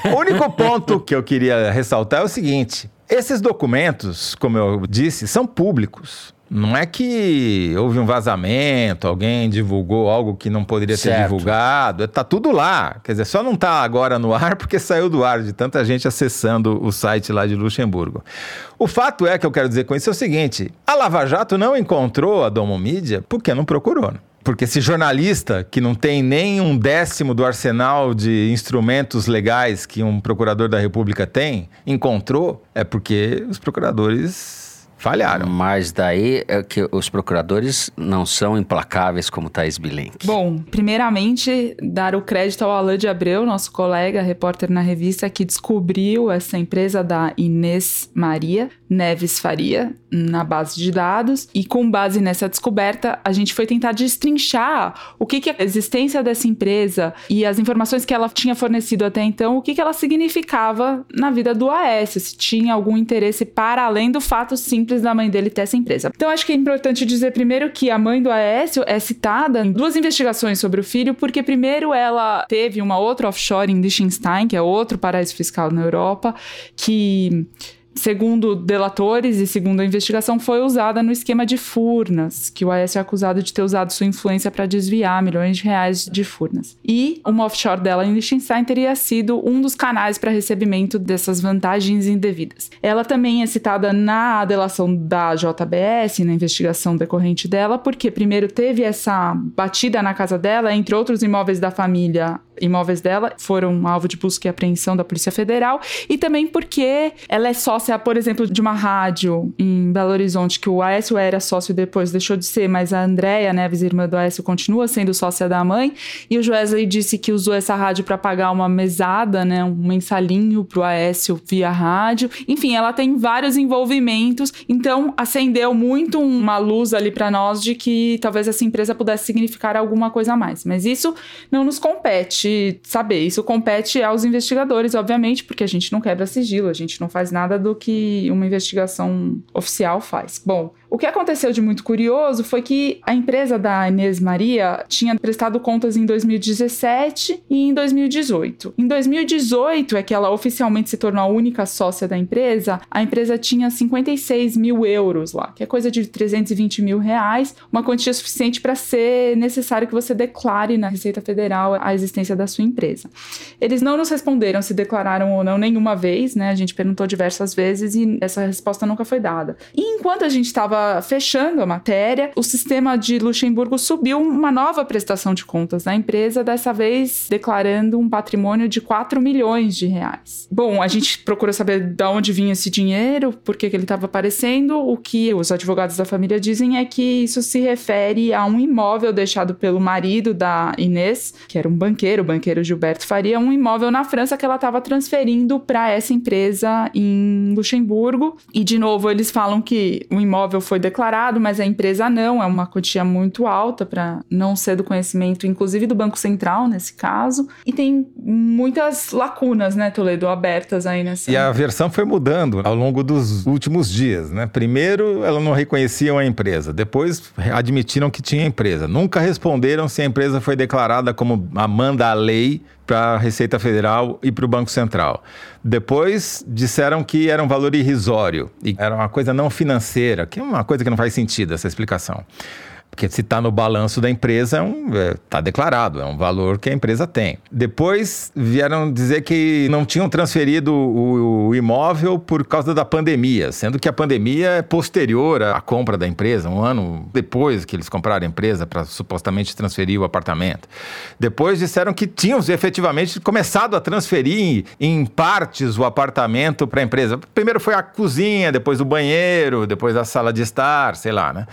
O único ponto que eu queria ressaltar é o seguinte: esses documentos, como eu disse, são públicos. Não é que houve um vazamento, alguém divulgou algo que não poderia certo. ser divulgado. Tá tudo lá. Quer dizer, só não tá agora no ar porque saiu do ar de tanta gente acessando o site lá de Luxemburgo. O fato é que eu quero dizer com isso é o seguinte: a Lava Jato não encontrou a Domo Mídia porque não procurou. Né? Porque esse jornalista que não tem nem um décimo do arsenal de instrumentos legais que um procurador da República tem, encontrou, é porque os procuradores falharam. Mas daí é que os procuradores não são implacáveis como Thais Bilenque. Bom, primeiramente, dar o crédito ao Alain de Abreu, nosso colega, repórter na revista, que descobriu essa empresa da Inês Maria Neves Faria na base de dados. E com base nessa descoberta, a gente foi tentar destrinchar o que, que a existência dessa empresa e as informações que ela tinha fornecido até então, o que, que ela significava na vida do Aécio, se tinha algum interesse para além do fato simples simples da mãe dele ter essa empresa. Então acho que é importante dizer primeiro que a mãe do Aécio é citada em duas investigações sobre o filho, porque primeiro ela teve uma outra offshore em Liechtenstein, que é outro paraíso fiscal na Europa, que segundo delatores e segundo a investigação, foi usada no esquema de Furnas, que o Aécio é acusado de ter usado sua influência para desviar milhões de reais de Furnas. E uma offshore dela em Liechtenstein teria sido um dos canais para recebimento dessas vantagens indevidas. Ela também é citada na delação da JBS, na investigação decorrente dela, porque primeiro teve essa batida na casa dela, entre outros imóveis da família, imóveis dela foram alvo de busca e apreensão da Polícia Federal, e também porque ela é sócia, por exemplo, de uma rádio em Belo Horizonte, que o Aécio era sócio depois, deixou de ser, mas a Andréia Neves, irmã do Aécio, continua sendo sócia da mãe, e o Wesley disse que usou essa rádio para pagar uma mesada, né, um mensalinho pro Aécio via rádio. Enfim, ela tem vários envolvimentos, então acendeu muito uma luz ali para nós de que talvez essa empresa pudesse significar alguma coisa a mais. Mas isso não nos compete saber. Isso compete aos investigadores, obviamente, porque a gente não quebra sigilo, a gente não faz nada do que uma investigação oficial faz. Bom, o que aconteceu de muito curioso foi que a empresa da Inês Maria tinha prestado contas em 2017 e em 2018. Em 2018 é que ela oficialmente se tornou a única sócia da empresa. A empresa tinha 56 mil euros lá, que é coisa de 320 mil reais, uma quantia suficiente para ser necessário que você declare na Receita Federal a existência da sua empresa. Eles não nos responderam se declararam ou não nenhuma vez, né? A gente perguntou diversas vezes e essa resposta nunca foi dada. E enquanto a gente estava fechando a matéria, o sistema de Luxemburgo subiu uma nova prestação de contas da empresa, dessa vez declarando um patrimônio de 4 milhões de reais. Bom, a gente procurou saber de onde vinha esse dinheiro, por que, que ele estava aparecendo. O que os advogados da família dizem é que isso se refere a um imóvel deixado pelo marido da Inês, que era um banqueiro, o banqueiro Gilberto Faria, um imóvel na França que ela estava transferindo para essa empresa em Luxemburgo. E de novo, eles falam que o imóvel foi foi declarado, mas a empresa não, é uma quantia muito alta para não ser do conhecimento, inclusive do Banco Central nesse caso. E tem muitas lacunas, né, Toledo, abertas aí nessa. E a versão foi mudando ao longo dos últimos dias, né? Primeiro, ela não reconheciam a empresa, depois admitiram que tinha empresa. Nunca responderam se a empresa foi declarada como manda a lei para a Receita Federal e para o Banco Central. Depois disseram que era um valor irrisório e era uma coisa não financeira, que é uma coisa que não faz sentido essa explicação. Porque se está no balanço da empresa, está é um, é, tá declarado, é um valor que a empresa tem. Depois vieram dizer que não tinham transferido o, o, imóvel por causa da pandemia, sendo que a pandemia é posterior à compra da empresa, um ano depois que eles compraram a empresa para supostamente transferir o apartamento. Depois disseram que tinham efetivamente começado a transferir em, em partes o apartamento para a empresa. Primeiro foi a cozinha, depois o banheiro, depois a sala de estar, sei lá, né?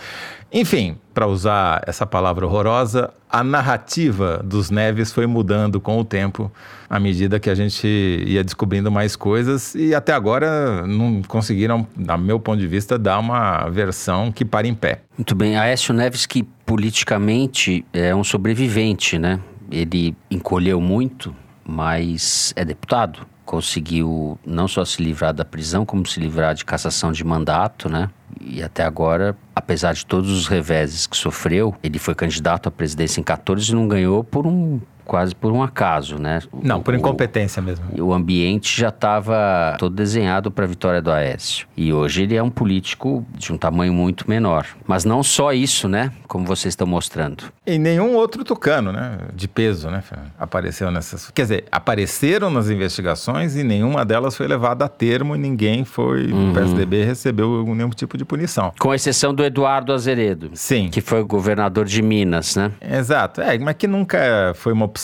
Enfim, para usar essa palavra horrorosa, a narrativa dos Neves foi mudando com o tempo, à medida que a gente ia descobrindo mais coisas e até agora não conseguiram, do meu ponto de vista, dar uma versão que pare em pé. Muito bem, Aécio Neves que politicamente é um sobrevivente, né? Ele encolheu muito, mas é deputado conseguiu não só se livrar da prisão, como se livrar de cassação de mandato, né? E até agora, apesar de todos os reveses que sofreu, ele foi candidato à presidência em 14 e não ganhou por um quase por um acaso, né? Não, por incompetência mesmo. O ambiente já estava todo desenhado para a vitória do Aécio. E hoje ele é um político de um tamanho muito menor. Mas não só isso, né? Como vocês estão mostrando. E nenhum outro tucano, né? De peso, né? Apareceu nessas. Quer dizer, apareceram nas investigações e nenhuma delas foi levada a termo e ninguém foi. Uhum. O PSDB recebeu nenhum tipo de punição. Com exceção do Eduardo Azeredo. Sim. Que foi o governador de Minas, né? Exato. É, mas que nunca foi uma opção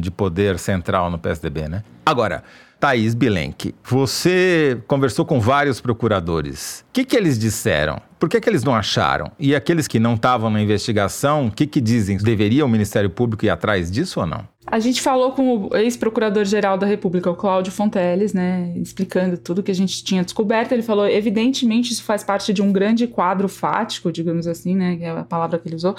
de poder central no PSDB, né? Agora, Thaís Bilenque, você conversou com vários procuradores. O que, que eles disseram? Por que, que eles não acharam? E aqueles que não estavam na investigação, o que, que dizem? Deveria o Ministério Público ir atrás disso ou não? A gente falou com o ex-procurador-geral da República, o Cláudio Fonteles, né, explicando tudo que a gente tinha descoberto. Ele falou, evidentemente, isso faz parte de um grande quadro fático, digamos assim, né, que é a palavra que ele usou.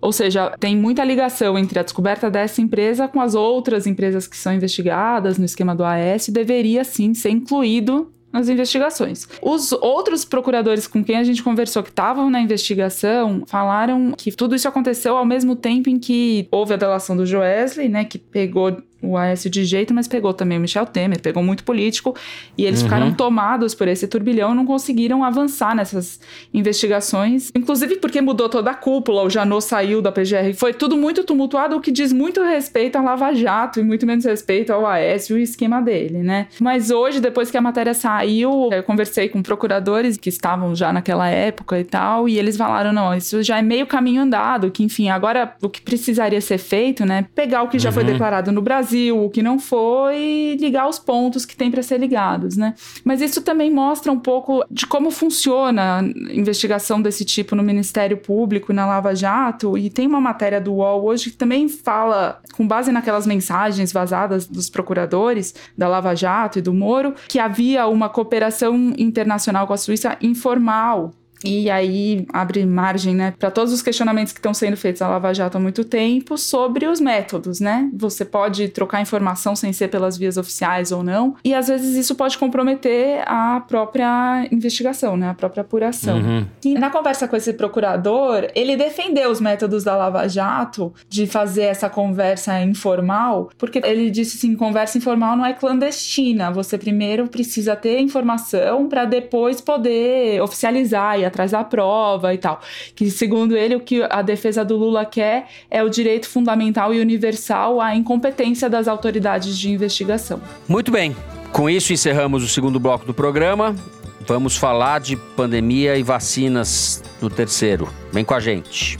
Ou seja, tem muita ligação entre a descoberta dessa empresa com as outras empresas que são investigadas no esquema do AS, deveria sim ser incluído nas investigações. Os outros procuradores com quem a gente conversou que estavam na investigação falaram que tudo isso aconteceu ao mesmo tempo em que houve a delação do Joesley, né, que pegou o Aécio de jeito, mas pegou também o Michel Temer, pegou muito político, e eles uhum. ficaram tomados por esse turbilhão, não conseguiram avançar nessas investigações, inclusive porque mudou toda a cúpula, o Janot saiu da PGR, foi tudo muito tumultuado, o que diz muito respeito à Lava Jato e muito menos respeito ao Aécio e o esquema dele, né? Mas hoje, depois que a matéria saiu, eu conversei com procuradores que estavam já naquela época e tal, e eles falaram, não, isso já é meio caminho andado, que enfim, agora o que precisaria ser feito, né, pegar o que já uhum. foi declarado no Brasil, Brasil, o que não foi, ligar os pontos que tem para ser ligados, né? Mas isso também mostra um pouco de como funciona a investigação desse tipo no Ministério Público e na Lava Jato. E tem uma matéria do UOL hoje que também fala, com base naquelas mensagens vazadas dos procuradores da Lava Jato e do Moro, que havia uma cooperação internacional com a Suíça informal e aí abre margem, né, para todos os questionamentos que estão sendo feitos à Lava Jato há muito tempo sobre os métodos, né? Você pode trocar informação sem ser pelas vias oficiais ou não, e às vezes isso pode comprometer a própria investigação, né, a própria apuração. Uhum. E na conversa com esse procurador, ele defendeu os métodos da Lava Jato de fazer essa conversa informal, porque ele disse assim, conversa informal não é clandestina, você primeiro precisa ter informação para depois poder oficializar e atrás da prova e tal. Que, segundo ele, o que a defesa do Lula quer é o direito fundamental e universal à incompetência das autoridades de investigação. Muito bem. Com isso, encerramos o segundo bloco do programa. Vamos falar de pandemia e vacinas no terceiro. Vem com a gente.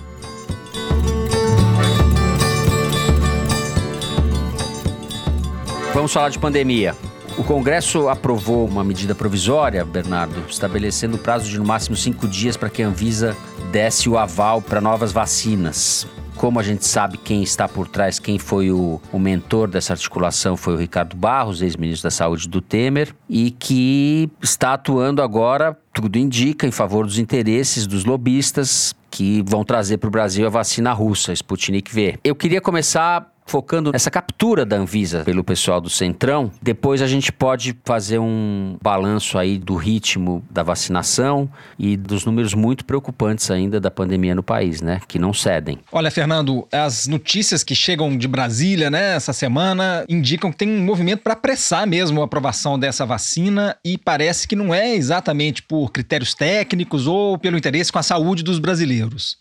Vamos falar de pandemia. O Congresso aprovou uma medida provisória, Bernardo, estabelecendo o prazo de no máximo cinco dias para que a Anvisa desse o aval para novas vacinas. Como a gente sabe quem está por trás, quem foi o, o mentor dessa articulação foi o Ricardo Barros, ex-ministro da Saúde do Temer, e que está atuando agora, tudo indica, em favor dos interesses dos lobistas que vão trazer para o Brasil a vacina russa, Sputnik V. Eu queria começar focando nessa captura da Anvisa pelo pessoal do Centrão. Depois a gente pode fazer um balanço aí do ritmo da vacinação e dos números muito preocupantes ainda da pandemia no país, né? Que não cedem. Olha, Fernando, as notícias que chegam de Brasília, né, essa semana, indicam que tem um movimento para apressar mesmo a aprovação dessa vacina e parece que não é exatamente por critérios técnicos ou pelo interesse com a saúde dos brasileiros.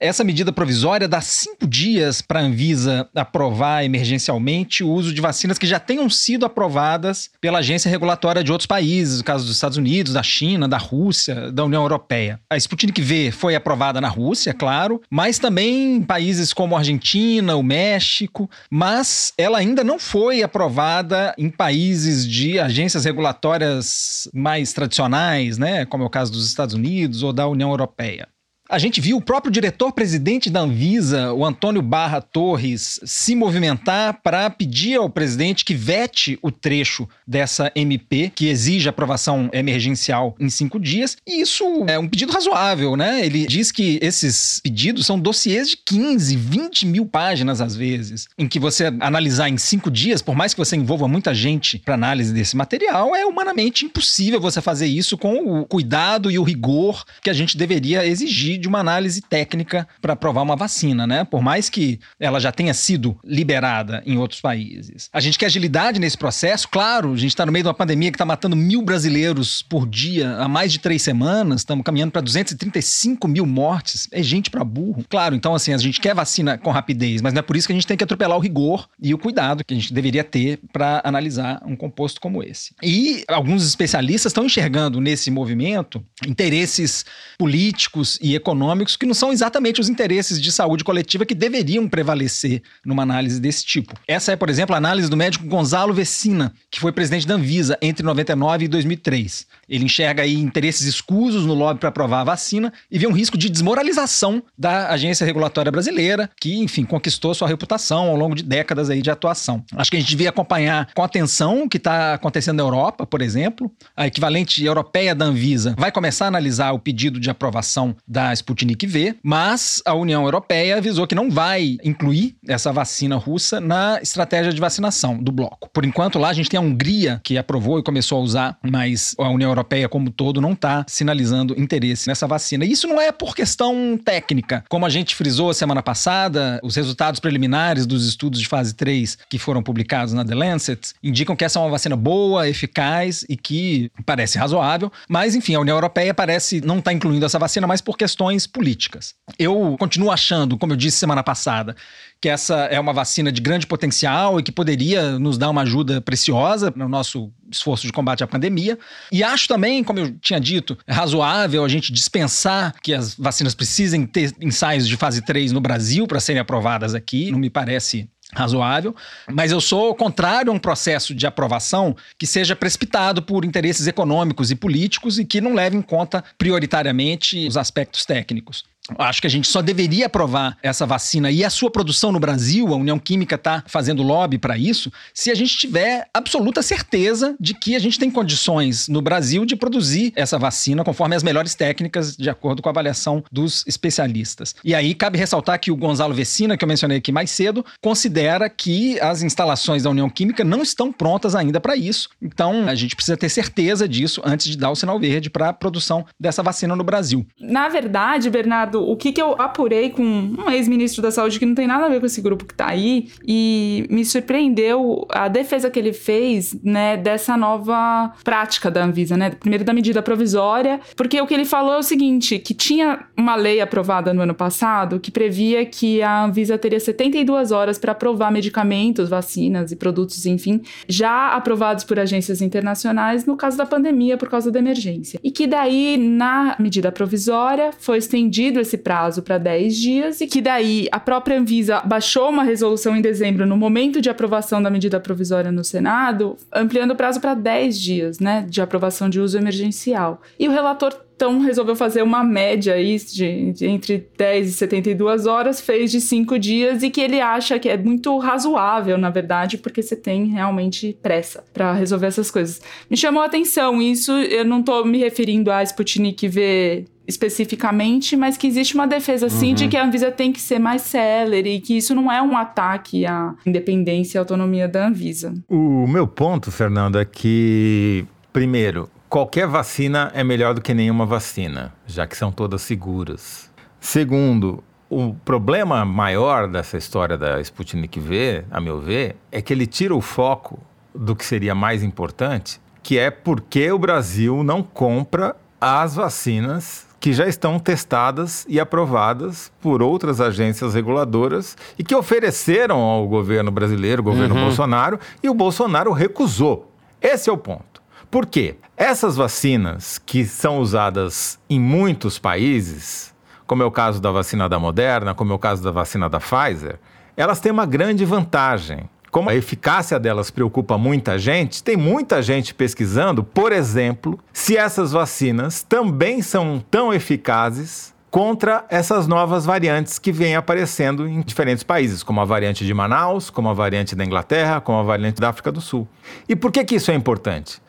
Essa medida provisória dá cinco dias para a Anvisa aprovar emergencialmente o uso de vacinas que já tenham sido aprovadas pela agência regulatória de outros países, no caso dos Estados Unidos, da China, da Rússia, da União Europeia. A Sputnik V foi aprovada na Rússia, claro, mas também em países como a Argentina, o México, mas ela ainda não foi aprovada em países de agências regulatórias mais tradicionais, né, como é o caso dos Estados Unidos ou da União Europeia. A gente viu o próprio diretor-presidente da Anvisa, o Antônio Barra Torres, se movimentar para pedir ao presidente que vete o trecho dessa MP, que exige aprovação emergencial em cinco dias. E isso é um pedido razoável, né? Ele diz que esses pedidos são dossiês de 15, 20 mil páginas às vezes, em que você analisar em cinco dias, por mais que você envolva muita gente para análise desse material, é humanamente impossível você fazer isso com o cuidado e o rigor que a gente deveria exigir de uma análise técnica para provar uma vacina, né? Por mais que ela já tenha sido liberada em outros países. A gente quer agilidade nesse processo, claro, a gente está no meio de uma pandemia que está matando mil brasileiros por dia há mais de três semanas, estamos caminhando para 235 mil mortes, é gente para burro. Claro, então assim, a gente quer vacina com rapidez, mas não é por isso que a gente tem que atropelar o rigor e o cuidado que a gente deveria ter para analisar um composto como esse. E alguns especialistas estão enxergando nesse movimento interesses políticos e econômicos econômicos que não são exatamente os interesses de saúde coletiva que deveriam prevalecer numa análise desse tipo. Essa é, por exemplo, a análise do médico Gonzalo Vecina, que foi presidente da Anvisa entre 99 e 2003. Ele enxerga aí interesses escusos no lobby para aprovar a vacina e vê um risco de desmoralização da agência regulatória brasileira, que, enfim, conquistou sua reputação ao longo de décadas aí de atuação. Acho que a gente devia acompanhar com atenção o que está acontecendo na Europa, por exemplo. A equivalente europeia da Anvisa vai começar a analisar o pedido de aprovação da Sputnik V, mas a União Europeia avisou que não vai incluir essa vacina russa na estratégia de vacinação do bloco. Por enquanto, lá a gente tem a Hungria que aprovou e começou a usar, mas a União Europeia como todo não está sinalizando interesse nessa vacina. E isso não é por questão técnica. Como a gente frisou semana passada, os resultados preliminares dos estudos de fase 3 que foram publicados na The Lancet indicam que essa é uma vacina boa, eficaz e que parece razoável, mas enfim, a União Europeia parece não estar tá incluindo essa vacina mais por questões políticas. Eu continuo achando, como eu disse semana passada, que essa é uma vacina de grande potencial e que poderia nos dar uma ajuda preciosa no nosso esforço de combate à pandemia. E acho também, como eu tinha dito, é razoável a gente dispensar que as vacinas precisem ter ensaios de fase 3 no Brasil para serem aprovadas aqui. Não me parece razoável, mas eu sou contrário a um processo de aprovação que seja precipitado por interesses econômicos e políticos e que não leve em conta prioritariamente os aspectos técnicos. Acho que a gente só deveria aprovar essa vacina e a sua produção no Brasil, a União Química está fazendo lobby para isso, se a gente tiver absoluta certeza de que a gente tem condições no Brasil de produzir essa vacina conforme as melhores técnicas, de acordo com a avaliação dos especialistas. E aí cabe ressaltar que o Gonzalo Vecina, que eu mencionei aqui mais cedo, considera que as instalações da União Química não estão prontas ainda para isso. Então a gente precisa ter certeza disso antes de dar o sinal verde para a produção dessa vacina no Brasil. Na verdade, Bernardo, o que, que eu apurei com um ex-ministro da saúde que não tem nada a ver com esse grupo que tá aí, e me surpreendeu a defesa que ele fez, né, dessa nova prática da Anvisa, né? Primeiro da medida provisória, porque o que ele falou é o seguinte: que tinha uma lei aprovada no ano passado que previa que a Anvisa teria 72 horas para aprovar medicamentos, vacinas e produtos, enfim, já aprovados por agências internacionais no caso da pandemia por causa da emergência. E que daí, na medida provisória, foi estendido esse prazo para 10 dias e que daí a própria Anvisa baixou uma resolução em dezembro no momento de aprovação da medida provisória no Senado, ampliando o prazo para 10 dias, né, de aprovação de uso emergencial. E o relator então resolveu fazer uma média aí de, de, entre 10 e 72 horas, fez de 5 dias e que ele acha que é muito razoável, na verdade, porque você tem realmente pressa para resolver essas coisas. Me chamou a atenção isso, eu não estou me referindo a Sputnik V especificamente, mas que existe uma defesa sim uhum. de que a Anvisa tem que ser mais célere e que isso não é um ataque à independência e autonomia da Anvisa. O meu ponto, Fernando, é que primeiro, qualquer vacina é melhor do que nenhuma vacina, já que são todas seguras. Segundo, o problema maior dessa história da Sputnik V, a meu ver, é que ele tira o foco do que seria mais importante, que é porque o Brasil não compra as vacinas que já estão testadas e aprovadas por outras agências reguladoras e que ofereceram ao governo brasileiro, o governo uhum. Bolsonaro, e o Bolsonaro recusou. Esse é o ponto. Por quê? Essas vacinas que são usadas em muitos países, como é o caso da vacina da Moderna, como é o caso da vacina da Pfizer, elas têm uma grande vantagem. Como a eficácia delas preocupa muita gente, tem muita gente pesquisando, por exemplo, se essas vacinas também são tão eficazes contra essas novas variantes que vêm aparecendo em diferentes países, como a variante de Manaus, como a variante da Inglaterra, como a variante da África do Sul. E por que, que isso é importante?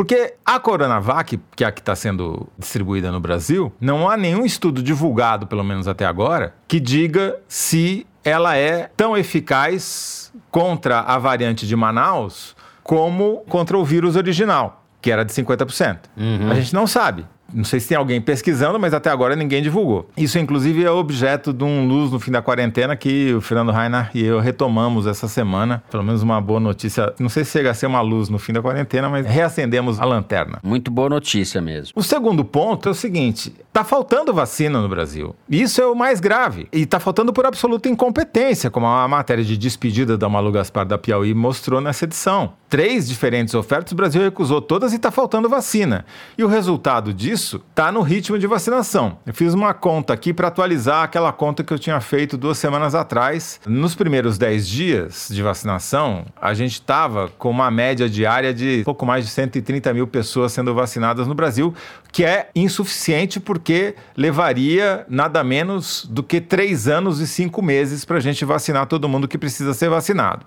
Porque a Coronavac, que é a que está sendo distribuída no Brasil, não há nenhum estudo divulgado, pelo menos até agora, que diga se ela é tão eficaz contra a variante de Manaus como contra o vírus original, que era de 50%. Uhum. A gente não sabe. Não sei se tem alguém pesquisando, mas até agora ninguém divulgou. Isso, inclusive, é objeto de um Luz no fim da quarentena que o Fernando Rainer e eu retomamos essa semana. Pelo menos uma boa notícia. Não sei se chega a ser uma luz no fim da quarentena, mas reacendemos a lanterna. Muito boa notícia mesmo. O segundo ponto é o seguinte: tá faltando vacina no Brasil. Isso é o mais grave. E tá faltando por absoluta incompetência, como a matéria de despedida da Malu Gaspar da Piauí mostrou nessa edição. Três diferentes ofertas, o Brasil recusou todas e tá faltando vacina. E o resultado disso isso está no ritmo de vacinação. Eu fiz uma conta aqui para atualizar aquela conta que eu tinha feito duas semanas atrás. Nos primeiros 10 dias de vacinação, a gente estava com uma média diária de pouco mais de 130 mil pessoas sendo vacinadas no Brasil, que é insuficiente porque levaria nada menos do que três anos e cinco meses para a gente vacinar todo mundo que precisa ser vacinado.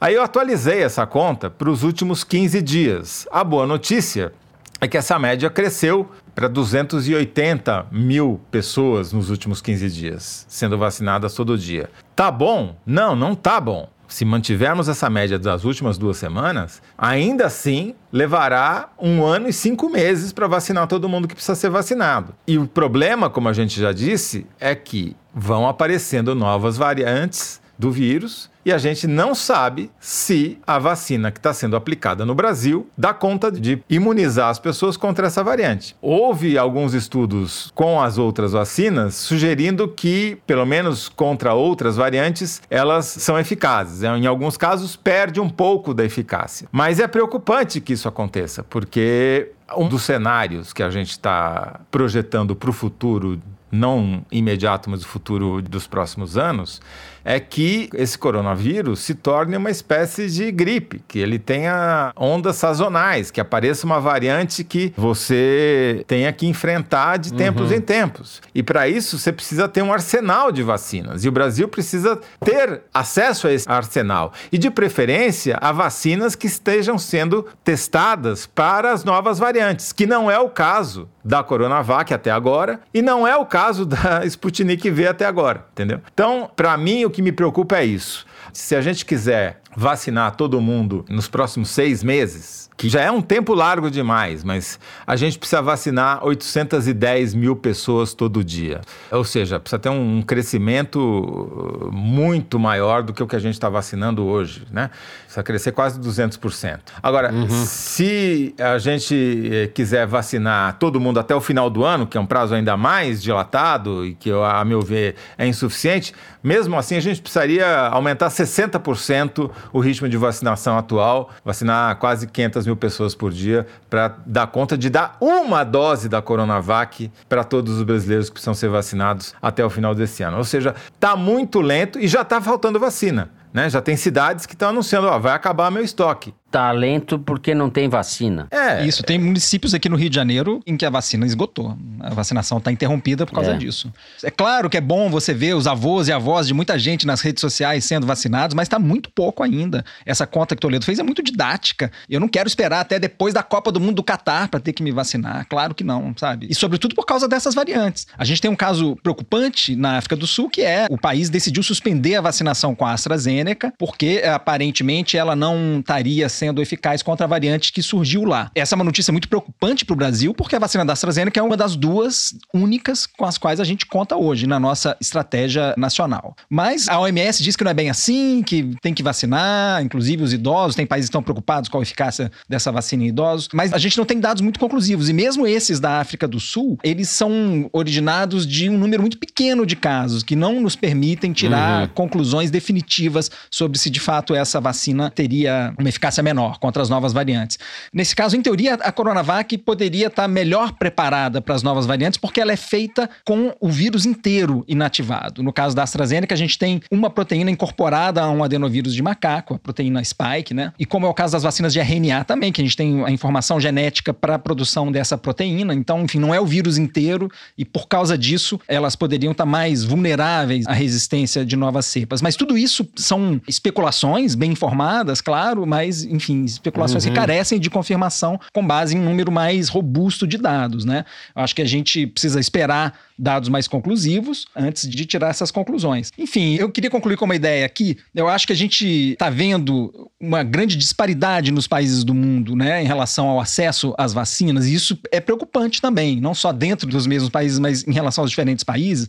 Aí eu atualizei essa conta para os últimos 15 dias. A boa notícia é que essa média cresceu para 280 mil pessoas nos últimos 15 dias, sendo vacinadas todo dia. Tá bom? Não, não tá bom. Se mantivermos essa média das últimas duas semanas, ainda assim levará um ano e cinco meses para vacinar todo mundo que precisa ser vacinado. E o problema, como a gente já disse, é que vão aparecendo novas variantes do vírus e a gente não sabe se a vacina que está sendo aplicada no Brasil dá conta de imunizar as pessoas contra essa variante. Houve alguns estudos com as outras vacinas sugerindo que, pelo menos contra outras variantes, elas são eficazes. Em alguns casos, perde um pouco da eficácia. Mas é preocupante que isso aconteça, porque um dos cenários que a gente está projetando para o futuro não imediato, mas o futuro dos próximos anos, é que esse coronavírus se torne uma espécie de gripe, que ele tenha ondas sazonais, que apareça uma variante que você tenha que enfrentar de tempos uhum. em tempos. E para isso você precisa ter um arsenal de vacinas. E o Brasil precisa ter acesso a esse arsenal. E de preferência a vacinas que estejam sendo testadas para as novas variantes, que não é o caso da Coronavac até agora e não é o caso da Sputnik V até agora, entendeu? Então, para mim, o que me preocupa é isso. Se a gente quiser vacinar todo mundo nos próximos seis meses, que já é um tempo largo demais, mas a gente precisa vacinar 810 mil pessoas todo dia. Ou seja, precisa ter um crescimento uh, muito maior do que o que a gente está vacinando hoje, né? Precisa crescer quase 200%. Agora, uhum. se a gente eh, quiser vacinar todo mundo até o final do ano, que é um prazo ainda mais dilatado e que, a meu ver, é insuficiente, mesmo assim a gente precisaria aumentar 60% o ritmo de vacinação atual, vacinar quase 500 mil pessoas por dia, para dar conta de dar uma dose da Coronavac para todos os brasileiros que precisam ser vacinados até o final desse ano. Ou seja, está muito lento e já está faltando vacina. Né? Já tem cidades que estão anunciando, ó, vai acabar meu estoque talento porque não tem vacina. É. Isso, tem municípios aqui no Rio de Janeiro em que a vacina esgotou. A vacinação está interrompida por causa é. disso. É claro que é bom você ver os avós e avós de muita gente nas redes sociais sendo vacinados, mas está muito pouco ainda. Essa conta que Toledo fez é muito didática. Eu não quero esperar até depois da Copa do Mundo do Catar para ter que me vacinar. Claro que não, sabe? E sobretudo por causa dessas variantes. A gente tem um caso preocupante na África do Sul, que é o país decidiu suspender a vacinação com a AstraZeneca, porque aparentemente ela não estaria sendo eficaz contra a variante que surgiu lá. Essa é uma notícia muito preocupante para o Brasil, porque a vacina da AstraZeneca é uma das duas únicas com as quais a gente conta hoje na nossa estratégia nacional. Mas a OMS diz que não é bem assim, que tem que vacinar, inclusive os idosos, tem países que estão preocupados com a eficácia dessa vacina em idosos, mas a gente não tem dados muito conclusivos. E mesmo esses da África do Sul, eles são originados de um número muito pequeno de casos, que não nos permitem tirar uhum. conclusões definitivas sobre se de fato essa vacina teria uma eficácia menor contra as novas variantes. Nesse caso, em teoria, a Coronavac poderia estar melhor preparada para as novas variantes porque ela é feita com o vírus inteiro inativado. No caso da AstraZeneca, a gente tem uma proteína incorporada a um adenovírus de macaco, a proteína spike, né? E como é o caso das vacinas de RNA também, que a gente tem a informação genética para a produção dessa proteína. Então, enfim, não é o vírus inteiro e por causa disso, elas poderiam estar mais vulneráveis à resistência de novas cepas. Mas tudo isso são especulações bem informadas, claro, mas enfim, especulações uhum. que carecem de confirmação com base em um número mais robusto de dados, né? Eu acho que a gente precisa esperar dados mais conclusivos antes de tirar essas conclusões. Enfim, eu queria concluir com uma ideia aqui. Eu acho que a gente está vendo uma grande disparidade nos países do mundo, né, em relação ao acesso às vacinas, e isso é preocupante também, não só dentro dos mesmos países, mas em relação aos diferentes países,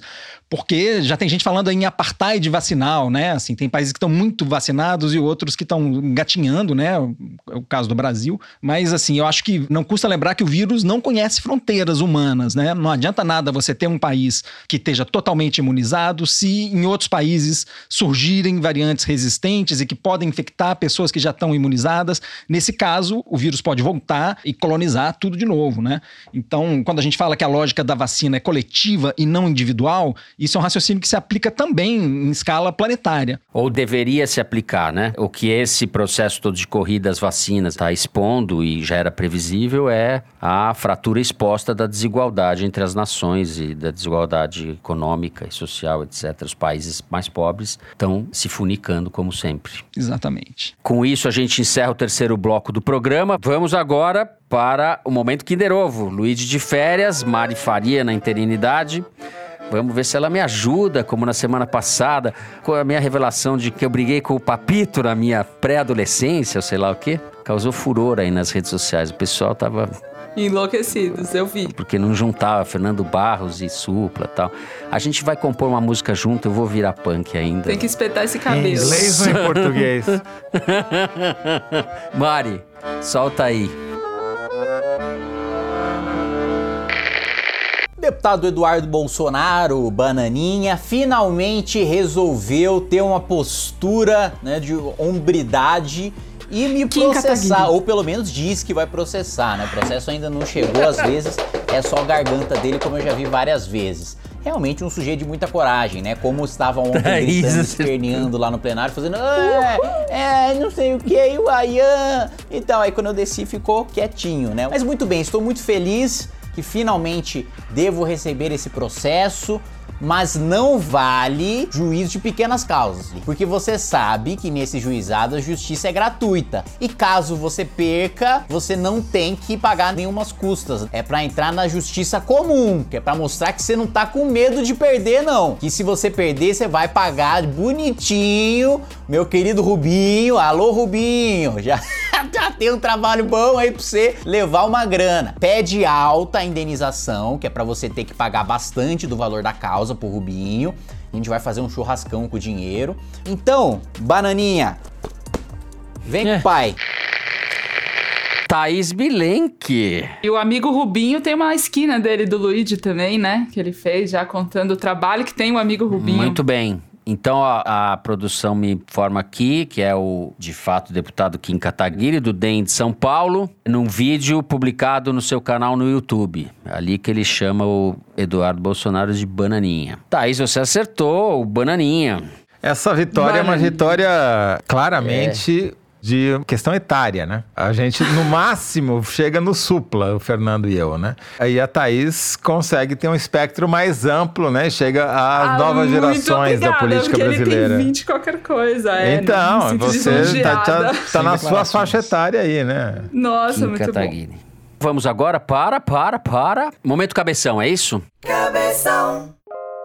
porque já tem gente falando em apartheid vacinal, né? Assim, tem países que estão muito vacinados e outros que estão engatinhando, né? É o caso do Brasil. Mas, assim, eu acho que não custa lembrar que o vírus não conhece fronteiras humanas, né? Não adianta nada você ter um país que esteja totalmente imunizado se em outros países surgirem variantes resistentes e que podem infectar pessoas que já estão imunizadas. Nesse caso, o vírus pode voltar e colonizar tudo de novo, né? Então, quando a gente fala que a lógica da vacina é coletiva e não individual, isso é um raciocínio que se aplica também em escala planetária. Ou deveria se aplicar, né? O que esse processo todo de corrida às vacinas está expondo e já era previsível é a fratura exposta da desigualdade entre as nações e da desigualdade econômica e social, etc. Os países mais pobres estão se funicando como sempre. Exatamente. Com isso, a gente encerra o terceiro bloco do programa. Vamos agora para o momento Kinder Ovo. Luigi de férias, Mari Faria na interinidade. Vamos ver se ela me ajuda, como na semana passada, com a minha revelação de que eu briguei com o Papito na minha pré-adolescência, sei lá o quê. Causou furor aí nas redes sociais. O pessoal tava Enlouquecidos, eu vi. porque não juntava Fernando Barros e Supla tal. A gente vai compor uma música junto, eu vou virar punk ainda. Tem que espetar esse Em cabelo. inglês ou em português? Mari, solta aí. Deputado Eduardo Bolsonaro, Bananinha, finalmente resolveu ter uma postura né, de hombridade e me Kim processar, Kataguiri. ou pelo menos diz que vai processar, né? O processo ainda não chegou, às vezes é só a garganta dele, como eu já vi várias vezes. Realmente um sujeito de muita coragem, né? Como estava ontem Thaís, gritando, esperneando lá no plenário, fazendo é, é, não sei o que, o Ayan. Então, aí quando eu desci ficou quietinho, né? Mas muito bem, estou muito feliz que finalmente devo receber esse processo. Mas não vale juízo de pequenas causas, porque você sabe que nesse juizado a justiça é gratuita. E caso você perca, você não tem que pagar nenhumas custas. É pra entrar na justiça comum, que é pra mostrar que você não tá com medo de perder não. Que se você perder, você vai pagar bonitinho, meu querido Rubinho. Alô Rubinho, já já tem um trabalho bom aí pra você levar uma grana. Pede alta a indenização, que é pra você ter que pagar bastante do valor da causa pro Rubinho. A gente vai fazer um churrascão com o dinheiro. Então, bananinha, vem com o pai. Thaís Bilenque. E o amigo Rubinho tem uma esquina dele do Luigi também, né? Que ele fez, já contando o trabalho que tem o amigo Rubinho. Muito bem. Então a, a produção me informa aqui, que é o, de fato, o deputado Kim Kataguiri, do DEM de São Paulo, num vídeo publicado no seu canal no YouTube. Ali que ele chama o Eduardo Bolsonaro de bananinha. Thaís, você acertou, o bananinha. Essa vitória é uma vitória claramente de questão etária, né? A gente, no máximo, chega no supla, o Fernando e eu, né? Aí a Thaís consegue ter um espectro mais amplo, né? Chega às Ah, novas gerações da obrigada, política porque brasileira. Ele tem 20 qualquer coisa, é. Então, sinto você tá, tá, tá na sua faixa etária aí, né? Nossa, Kim muito bom. Vamos agora para, para, para. Momento cabeção, é isso?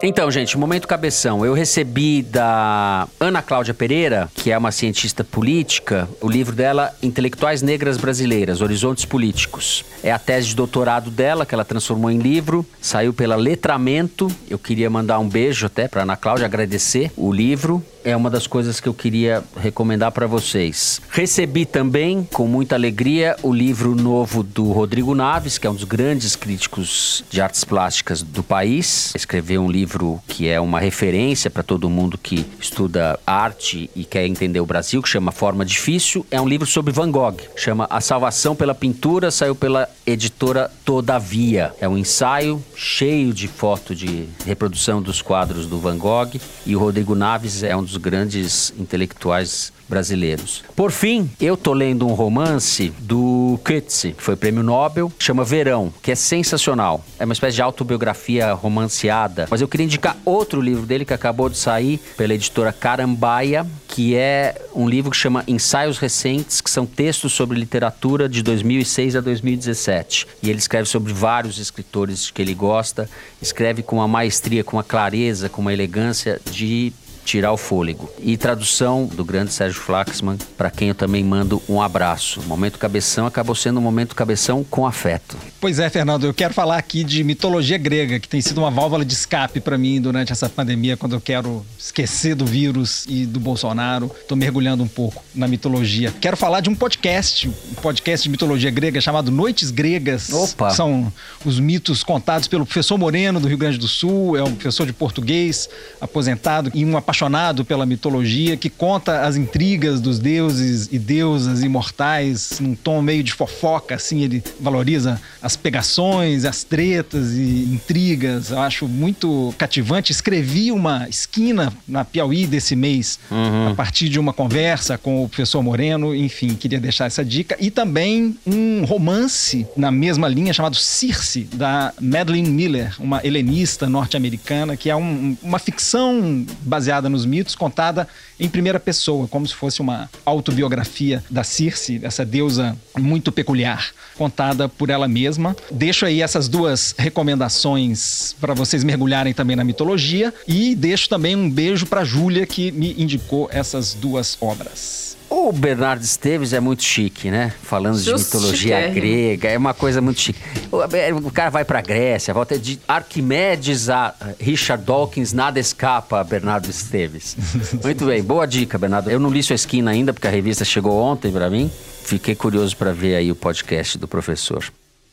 Então, gente, momento cabeção. Eu recebi da Ana Cláudia Pereira, que é uma cientista política, o livro dela Intelectuais Negras Brasileiras, Horizontes Políticos. É a tese de doutorado dela, que ela transformou em livro, saiu pela Letramento. Eu queria mandar um beijo até para Ana Cláudia, agradecer o livro. É uma das coisas que eu queria recomendar para vocês. Recebi também, com muita alegria, o livro novo do Rodrigo Naves, que é um dos grandes críticos de artes plásticas do país. Escreveu um livro que é uma referência para todo mundo que estuda arte e quer entender o Brasil, que chama Forma Difícil. É um livro sobre Van Gogh, chama A Salvação pela Pintura, saiu pela editora Todavia. É um ensaio cheio de foto de reprodução dos quadros do Van Gogh e o Rodrigo Naves é um dos grandes intelectuais brasileiros. Por fim, eu tô lendo um romance do Coetzee, que foi prêmio Nobel, chama Verão, que é sensacional. É uma espécie de autobiografia romanceada. Mas eu queria indicar outro livro dele que acabou de sair pela editora Carambaia, que é um livro que chama Ensaios Recentes, que são textos sobre literatura de 2006 a 2017. E ele escreve sobre vários escritores que ele gosta, escreve com uma maestria, com uma clareza, com uma elegância de tirar o fôlego. E tradução do grande Sérgio Flaxman, para quem eu também mando um abraço. Momento cabeção acabou sendo um momento cabeção com afeto. Pois é, Fernando, eu quero falar aqui de mitologia grega, que tem sido uma válvula de escape para mim durante essa pandemia, quando eu quero esquecer do vírus e do Bolsonaro. Tô mergulhando um pouco na mitologia. Quero falar de um podcast, um podcast de mitologia grega chamado Noites Gregas. Opa! São os mitos contados pelo professor Moreno, do Rio Grande do Sul, é um professor de português, aposentado e um apaixonado apaixonado pela mitologia, que conta as intrigas dos deuses e deusas imortais num tom meio de fofoca, assim, ele valoriza as pegações, as tretas e intrigas. Eu acho muito cativante. Escrevi uma esquina na Piauí desse mês, uhum. a partir de uma conversa com o professor Moreno. Enfim, queria deixar essa dica. E também um romance na mesma linha chamado Circe, da Madeline Miller, uma helenista norte-americana, que é um, uma ficção baseada nos mitos, contada em primeira pessoa, como se fosse uma autobiografia da Circe, essa deusa muito peculiar, contada por ela mesma. Deixo aí essas duas recomendações para vocês mergulharem também na mitologia e deixo também um beijo para Júlia que me indicou essas duas obras. O Bernardo Esteves é muito chique, né? Falando de mitologia grega, é uma coisa muito chique. O, é, cara vai pra Grécia, volta de Arquimedes a Richard Dawkins, nada escapa a Bernardo Esteves. muito bem, boa dica, Bernardo. Eu não li sua esquina ainda, porque a revista chegou ontem para mim. Fiquei curioso para ver aí o podcast do professor.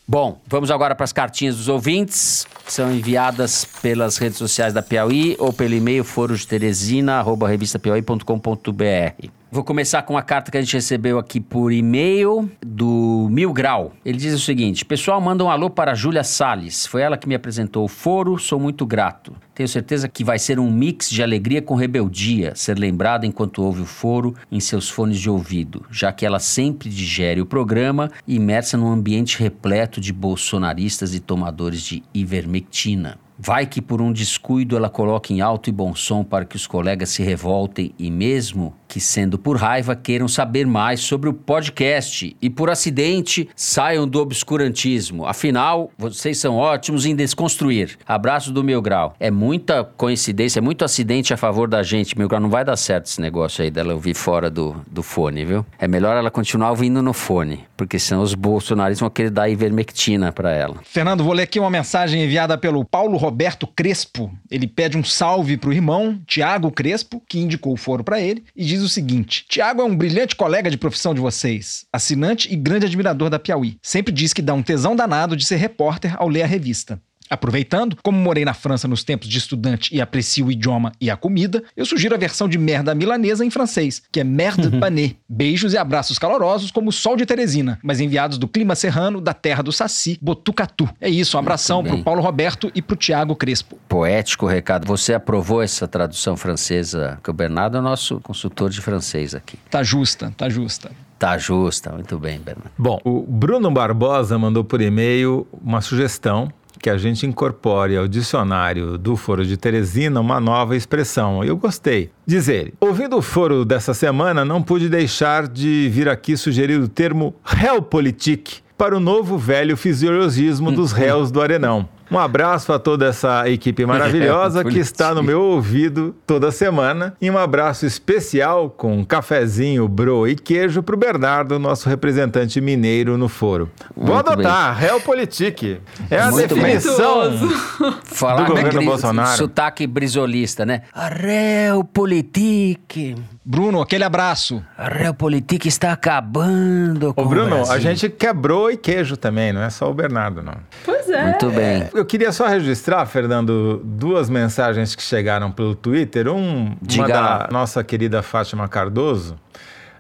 Bom, vamos agora para as cartinhas dos ouvintes. São enviadas pelas redes sociais da Piauí ou pelo e-mail foro de Teresina, arroba revistapiauí.com.br. Vou começar com a carta que a gente recebeu aqui por e-mail do Mil Grau. Ele diz o seguinte: Pessoal, manda um alô para Júlia Salles. Foi ela que me apresentou o foro, sou muito grato. Tenho certeza que vai ser um mix de alegria com rebeldia, ser lembrada enquanto ouve o foro em seus fones de ouvido, já que ela sempre digere o programa imersa num ambiente repleto de bolsonaristas e tomadores de ivermectina. Vai que por um descuido ela coloque em alto e bom som para que os colegas se revoltem e mesmo que sendo por raiva queiram saber mais sobre o podcast e por acidente saiam do obscurantismo. Afinal, vocês são ótimos em desconstruir. Abraço do Meu Grau. É muita coincidência, é muito acidente a favor da gente. Meu Grau, não vai dar certo esse negócio aí dela ouvir fora do, do fone, viu? É melhor ela continuar ouvindo no fone, porque senão os bolsonaristas vão querer dar ivermectina para ela. Fernando, vou ler aqui uma mensagem enviada pelo Paulo Roberto Crespo. Ele pede um salve pro irmão, Tiago Crespo, que indicou o foro para ele, e diz o seguinte: Tiago é um brilhante colega de profissão de vocês, assinante e grande admirador da Piauí. Sempre diz que dá um tesão danado de ser repórter ao ler a revista. Aproveitando, como morei na França nos tempos de estudante e aprecio o idioma e a comida, eu sugiro a versão de merda milanesa em francês, que é merde uhum. pané. Beijos e abraços calorosos como o sol de Teresina, mas enviados do clima serrano da terra do Saci, Botucatu. É isso, um abração pro Paulo Roberto e pro Tiago Crespo. Poético recado. Você aprovou essa tradução francesa? Que o Bernardo é o nosso consultor de francês aqui. Tá justa, tá justa. Tá justa, muito bem, Bernardo. Bom, o Bruno Barbosa mandou por e-mail uma sugestão que a gente incorpore ao dicionário do Foro de Teresina uma nova expressão. Eu gostei. Diz ele: Ouvindo o foro dessa semana, não pude deixar de vir aqui sugerir o termo realpolitik para o novo velho fisiologismo dos réus do Arenão. Um abraço a toda essa equipe maravilhosa que está no meu ouvido toda semana. E um abraço especial com um cafezinho, bro e queijo para o Bernardo, nosso representante mineiro no foro. Muito Vou adotar, Realpolitik. É a Muito definição Falar do governo Bolsonaro. Sotaque brisolista, né? A Realpolitik. Bruno, aquele abraço. A Realpolitik está acabando com Ô, Bruno, a gente quebrou e queijo também, não é só o Bernardo, não. Pois é. Muito bem. Eu queria só registrar, Fernando, duas mensagens que chegaram pelo Twitter. Um, uma da nossa querida Fátima Cardoso,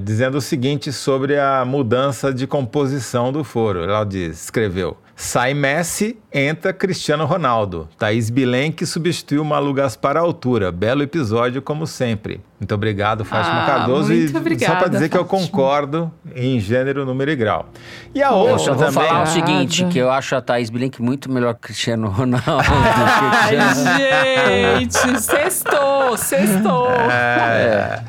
dizendo o seguinte sobre a mudança de composição do foro. Ela diz, escreveu: Sai Messi, entra Cristiano Ronaldo. Thaís Bilenque substituiu Malu Gaspar à altura. Belo episódio, como sempre. Muito obrigado, Fátima ah, Cardoso. Muito e obrigada, só para dizer Fátima. que eu concordo em gênero, número e grau. E a outra eu também. vou falar o seguinte, que eu acho a Thaís Bilenque muito melhor que Cristiano Ronaldo. Ai, gente, sextou, sextou. É.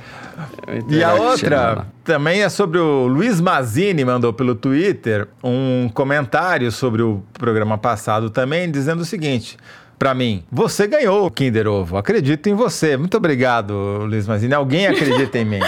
E a outra também é sobre o Luiz Mazini, mandou pelo Twitter um comentário sobre o programa passado também, dizendo o seguinte. Para mim, você ganhou o Kinder Ovo. Acredito em você. Muito obrigado, Luiz Mazini. Alguém acredita em mim.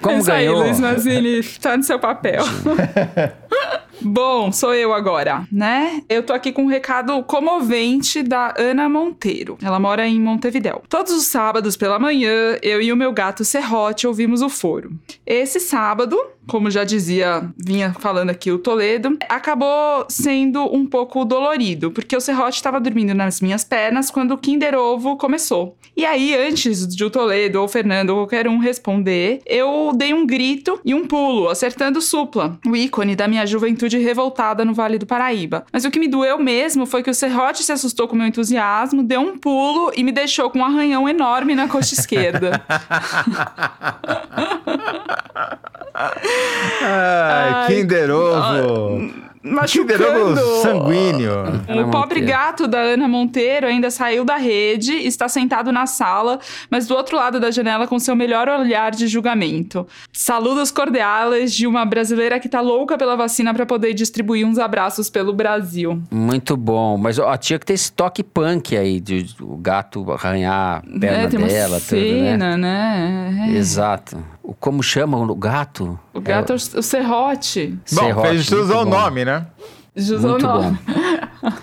Como Isso ganhou? aí, Luiz Mazini, tá no seu papel. Bom, sou eu agora, né? Eu tô aqui com um recado comovente da Ana Monteiro. Ela mora em Montevidéu. Todos os sábados pela manhã, eu e o meu gato Serrote ouvimos o foro. Esse sábado, como já dizia, vinha falando aqui o Toledo, acabou sendo um pouco dolorido, porque o Serrote estava dormindo nas minhas pernas quando o Kinder Ovo começou. E aí, antes de o Toledo ou o Fernando ou qualquer um responder, eu dei um grito e um pulo, acertando Supla, o ícone da minha juventude revoltada no Vale do Paraíba. Mas o que me doeu mesmo foi que o Serrote se assustou com meu entusiasmo, deu um pulo e me deixou com um arranhão enorme na coxa esquerda. Ai, Kinder Ovo! Machucando. sanguíneo. O pobre gato da Ana Monteiro ainda saiu da rede, está sentado na sala, mas do outro lado da janela com seu melhor olhar de julgamento. Saludos cordiais de uma brasileira que tá louca pela vacina para poder distribuir uns abraços pelo Brasil. Muito bom, mas ó, tinha que ter esse toque punk aí de, de o gato arranhar a perna é, tem uma dela, cena, tudo, né? né? É. Exato. O- Como chama o gato? O gato é o, o Serrote. Bom, Serrote, fez ao bom. nome, né? Jus ao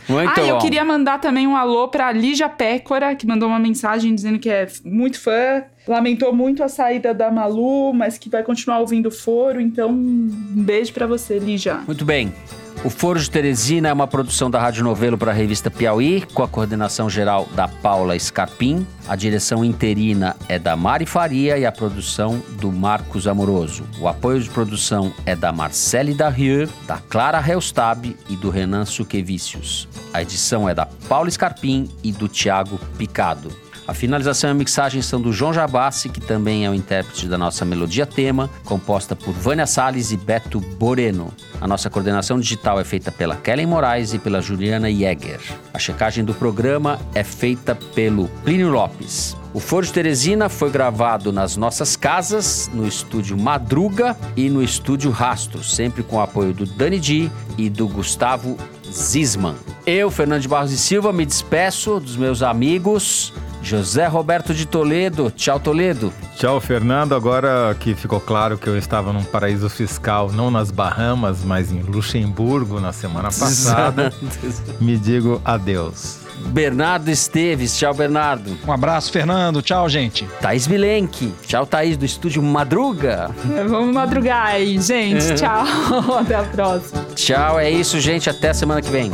Muito ah, eu bom. queria mandar também um alô pra Lígia Pécora, que mandou uma mensagem dizendo que é muito fã. Lamentou muito a saída da Malu, mas que vai continuar ouvindo o foro. Então, um beijo pra você, Lígia. Muito bem. O Foro de Teresina é uma produção da Rádio Novelo para a revista Piauí, com a coordenação geral da Paula Scarpim. A direção interina é da Mari Faria e a produção do Marcos Amoroso. O apoio de produção é da Marcele Darrieux, da Clara Helstab e do Renan Suquevicius. A edição é da Paula Scarpim e do Tiago Picado. A finalização e a mixagem são do João Jabassi, que também é o intérprete da nossa melodia tema, composta por Vânia Salles e Beto Boreno. A nossa coordenação digital é feita pela Kellen Moraes e pela Juliana Jäger. A checagem do programa é feita pelo Plínio Lopes. O Foro de Teresina foi gravado nas nossas casas, no estúdio Madruga e no estúdio Rastro, sempre com o apoio do Dani Di e do Gustavo Zisman. Eu, Fernando de Barros e Silva, me despeço dos meus amigos. José Roberto de Toledo. Tchau, Toledo. Tchau, Fernando. Agora que ficou claro que eu estava num paraíso fiscal, não nas Bahamas, mas em Luxemburgo na semana passada, me digo adeus. Bernardo Esteves. Tchau, Bernardo. Um abraço, Fernando. Tchau, gente. Thaís Milenque. Tchau, Thaís, do estúdio Madruga. Vamos madrugar aí, gente. Tchau. Até a próxima. Tchau, é isso, gente. Até a semana que vem.